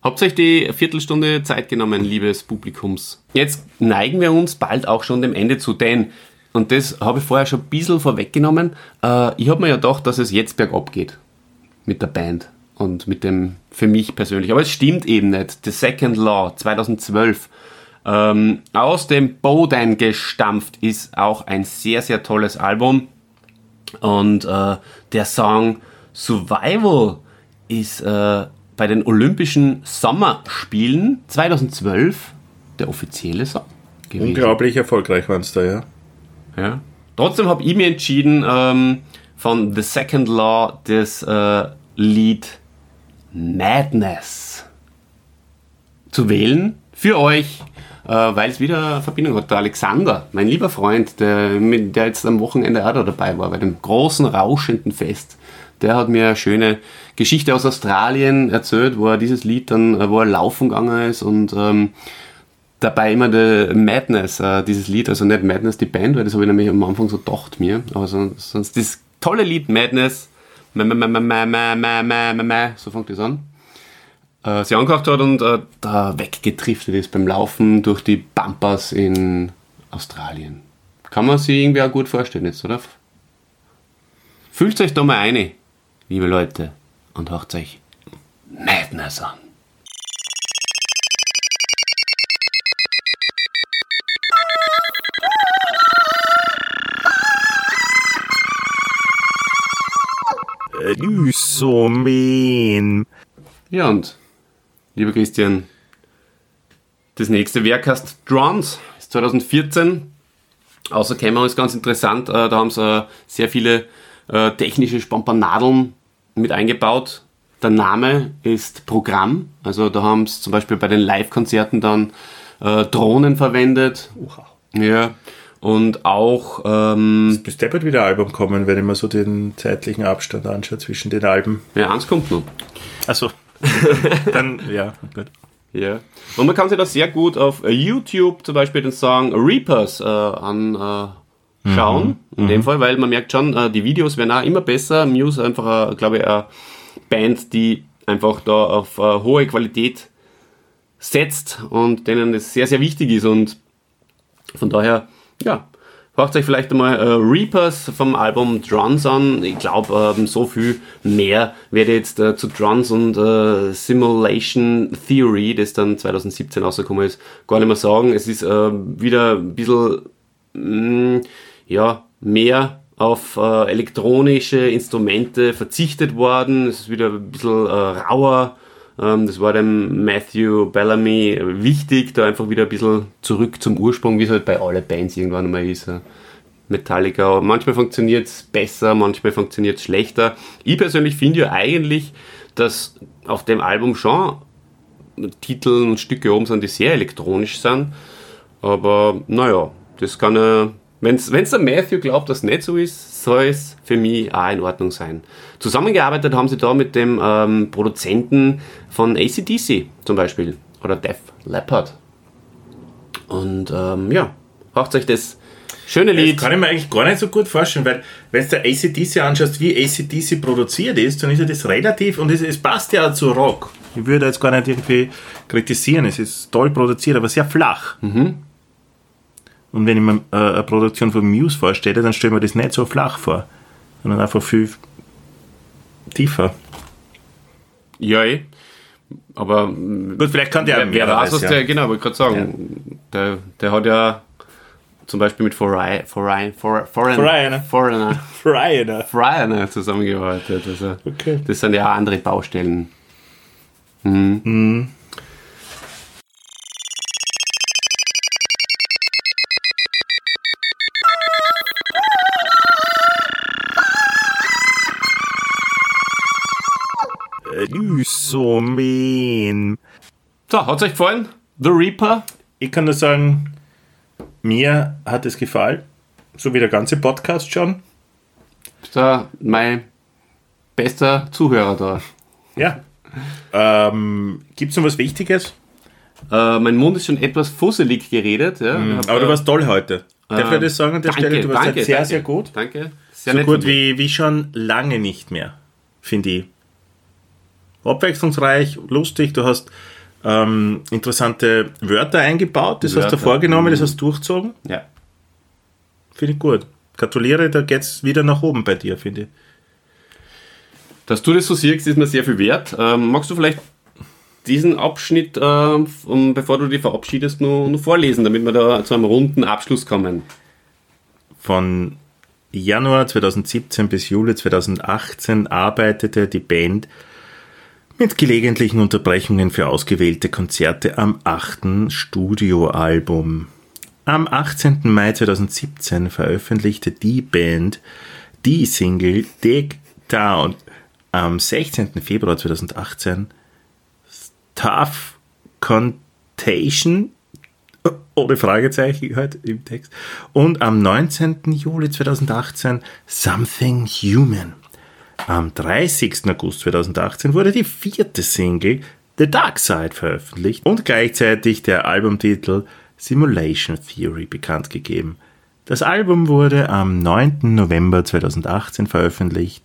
A: Habt euch die Viertelstunde Zeit genommen, liebes Publikums. Jetzt neigen wir uns bald auch schon dem Ende zu, denn, und das habe ich vorher schon ein bisschen vorweggenommen, äh, ich habe mir ja gedacht, dass es jetzt bergab geht mit der Band und mit dem, für mich persönlich. Aber es stimmt eben nicht. The Second Law 2012 ähm, aus dem Boden gestampft ist auch ein sehr, sehr tolles Album. Und äh, der Song Survival ist äh, bei den Olympischen Sommerspielen 2012 der offizielle Song gewesen.
B: Unglaublich erfolgreich waren es da, ja.
A: Ja. Trotzdem habe ich mir entschieden, ähm, von The Second Law das äh, Lied Madness zu wählen für euch, äh, weil es wieder Verbindung hat. Der Alexander, mein lieber Freund, der, der jetzt am Wochenende auch da dabei war, bei dem großen, rauschenden Fest, der hat mir eine schöne Geschichte aus Australien erzählt, wo er dieses Lied dann, äh, wo er laufen gegangen ist und ähm, dabei immer der Madness, äh, dieses Lied, also nicht Madness die Band, weil das habe ich nämlich am Anfang so gedacht mir, aber sonst, sonst das tolle Lied Madness, so fängt das an. Äh, sie angehabt hat und äh, da weggetriftet ist beim Laufen durch die Pampas in Australien. Kann man sich irgendwie auch gut vorstellen jetzt, oder? Fühlt euch da mal ein, liebe Leute, und hört euch Madness an.
B: Du so mean.
A: Ja, und lieber Christian, das nächste Werk heißt Drums, ist 2014. Außer Kämmerung ist ganz interessant, äh, da haben sie äh, sehr viele äh, technische Spompanadeln mit eingebaut. Der Name ist Programm, also da haben sie zum Beispiel bei den Live-Konzerten dann Drohnen verwendet. Ja, und auch ähm,
B: Bis deppert wieder ein Album kommen, wenn ich mir so den zeitlichen Abstand anschaue zwischen den Alben.
A: ja, eins kommt noch.
B: Also, dann, ja, gut.
A: Ja. Und man kann sich da sehr gut auf YouTube zum Beispiel den Song Reapers äh, anschauen. Äh, schauen, in dem Fall, weil man merkt schon, äh, die Videos werden auch immer besser. Muse ist einfach, äh, glaube ich, eine Band, die einfach da auf äh, hohe Qualität setzt und denen das sehr, sehr wichtig ist. Und von daher, ja, hört euch vielleicht einmal äh, Reapers vom Album Drums an. Ich glaube, ähm, so viel mehr werde ich jetzt äh, zu Drums und äh, Simulation Theory, das dann 2017 rausgekommen ist, gar nicht mehr sagen. Es ist äh, wieder ein bisschen, mh, ja, mehr auf äh, elektronische Instrumente verzichtet worden. Es ist wieder ein bisschen äh, rauer. Ähm, das war dem Matthew Bellamy wichtig, da einfach wieder ein bisschen zurück zum Ursprung, wie es halt bei allen Bands irgendwann mal ist. äh, Metallica. Manchmal funktioniert es besser, manchmal funktioniert es schlechter. Ich persönlich finde ja eigentlich, dass auf dem Album schon Titel und Stücke oben sind, die sehr elektronisch sind. Aber naja, das kann er. Wenn es der Matthew glaubt, dass nicht so ist, soll es für mich auch in Ordnung sein. Zusammengearbeitet haben sie da mit dem ähm, Produzenten von ACDC zum Beispiel oder Def Leppard. Und ähm, ja, hört euch das Schöne
B: Das
A: Lied.
B: kann ich mir eigentlich gar nicht so gut vorstellen, weil wenn du ACDC anschaust, wie ACDC produziert ist, dann ist ja das relativ und es, es passt ja auch zu Rock. Ich würde jetzt gar nicht irgendwie kritisieren, es ist toll produziert, aber sehr flach. Und wenn ich mir äh, eine Produktion von Muse vorstelle, dann stelle ich mir das nicht so flach vor, sondern einfach viel tiefer.
A: Ja, eh. Aber mm,
B: Gut, vielleicht kann der
A: wer, wer weiß, was
B: ja.
A: der, genau, wollte gerade sagen. Der, der hat ja zum Beispiel mit Foreign, Foreign, Foreign,
B: Foreigner.
A: Foreigner,
B: Brian.
A: Foreigner zusammengearbeitet. Also,
B: Okay.
A: Das sind ja auch andere Baustellen.
B: So mean.
A: So, hat's euch gefallen? The Reaper?
B: Ich kann nur sagen, mir hat es gefallen, so wie der ganze Podcast schon.
A: Ist da mein bester Zuhörer da.
B: Ja. Ähm, Gibt es noch was Wichtiges?
A: Äh, mein Mund ist schon etwas fusselig geredet. Ja. Hab,
B: Aber du
A: äh,
B: warst toll heute. Darf ich das sagen an der
A: danke,
B: Stelle? Du warst
A: danke,
B: halt sehr,
A: danke,
B: sehr gut.
A: Danke. Sehr
B: So
A: nett
B: gut
A: von dir.
B: wie, wie schon lange nicht mehr, finde ich. Abwechslungsreich, lustig, du hast ähm, interessante Wörter eingebaut, das hast
A: Wörter,
B: du vorgenommen, das
A: mhm.
B: hast du durchgezogen.
A: Ja.
B: Finde ich gut. Gratuliere, da geht es wieder nach oben bei dir, finde ich.
A: Dass du das so siehst, ist mir sehr viel wert. Ähm, magst du vielleicht diesen Abschnitt, um, bevor du dich verabschiedest, nur, nur vorlesen, damit wir da zu einem runden Abschluss kommen?
B: Von Januar 2017 bis Juli 2018 arbeitete die Band mit gelegentlichen Unterbrechungen für ausgewählte Konzerte am achten Studioalbum. Am 18. Mai 2017 veröffentlichte die Band die Single Dig Down. Am 16. Februar 2018 Tough Contation ohne Fragezeichen halt im Text. Und am 19. Juli 2018 Something Human. Am 30. August 2018 wurde die vierte Single The Dark Side veröffentlicht und gleichzeitig der Albumtitel Simulation Theory bekannt gegeben. Das Album wurde am 9. November 2018 veröffentlicht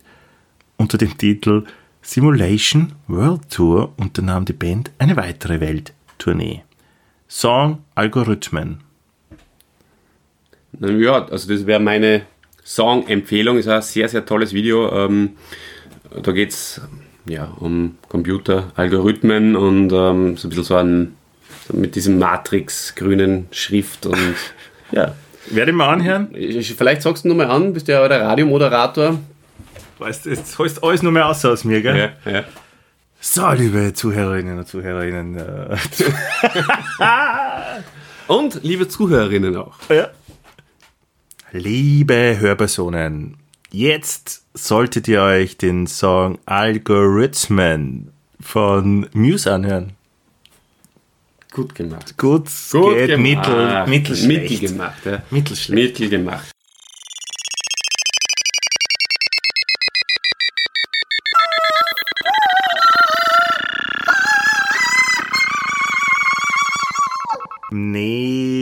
B: unter dem Titel Simulation World Tour unternahm die Band eine weitere Welttournee. Song Algorithmen.
A: Ja, also das wäre meine Song-Empfehlung. Ist ein sehr, sehr tolles Video. Ähm, da geht es ja, um Computer, Algorithmen und ähm, so ein bisschen so ein so mit diesem Matrix-grünen Schrift und ja.
B: Werde ich mal anhören?
A: Ich- Vielleicht sagst du nochmal an, bist ja der Radiomoderator.
B: Weißt du, jetzt holst alles nur mehr aus aus mir, gell?
A: Ja, ja.
B: So, liebe Zuhörerinnen und Zuhörerinnen. Äh,
A: Und liebe Zuhörerinnen auch.
B: ja. Liebe Hörpersonen, jetzt solltet ihr euch den Song Algorithmen von Muse anhören.
A: Gut gemacht.
B: Gut,
A: Gut
B: geht
A: gemacht.
B: mittel, mittelschlecht.
A: Mittel gemacht, ja.
B: Mittelschlecht.
A: Mittel gemacht.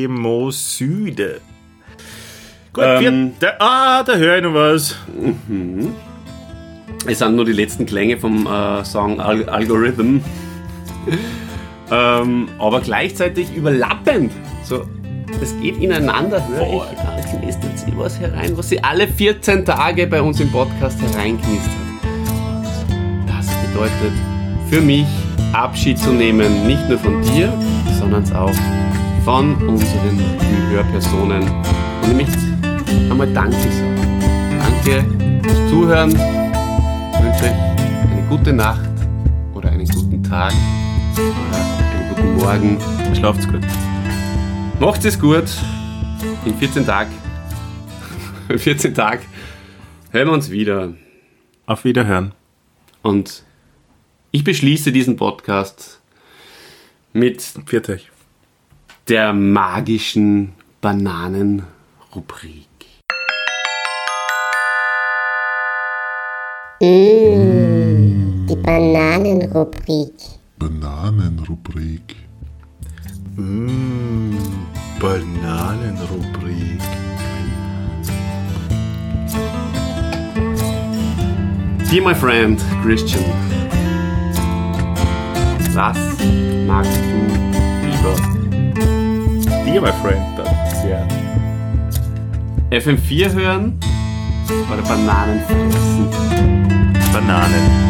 B: Nemosyde. Gut,
A: Ähm,
B: wir, da, ah, da höre ich noch was.
A: Es sind nur die letzten Klänge vom äh, Song Al Algorithm. ähm, aber gleichzeitig überlappend. So, es geht ineinander. Höre ich, da knistert sie was herein, was sie alle 14 Tage bei uns im Podcast hereinknistert. Das bedeutet für mich Abschied zu nehmen, nicht nur von dir, sondern auch von unseren Hörpersonen. Und nämlich einmal Danke sagen. Danke fürs Zuhören. Ich wünsche euch eine gute Nacht oder einen guten Tag oder einen guten Morgen.
B: Schlaft's gut.
A: Macht es gut. In 14 Tagen. 14 Tagen hören wir uns wieder.
B: Auf Wiederhören.
A: Und ich beschließe diesen Podcast mit
B: Pfiat euch.
A: der magischen Bananenrubrik.
D: Mm, die Bananenrubrik.
E: Bananenrubrik.
B: Mm, Bananenrubrik.
A: Dear my friend Christian, was magst du lieber?
B: Dear my friend, das ja.
A: FM4 hören oder Bananen fressen?
B: Bananen.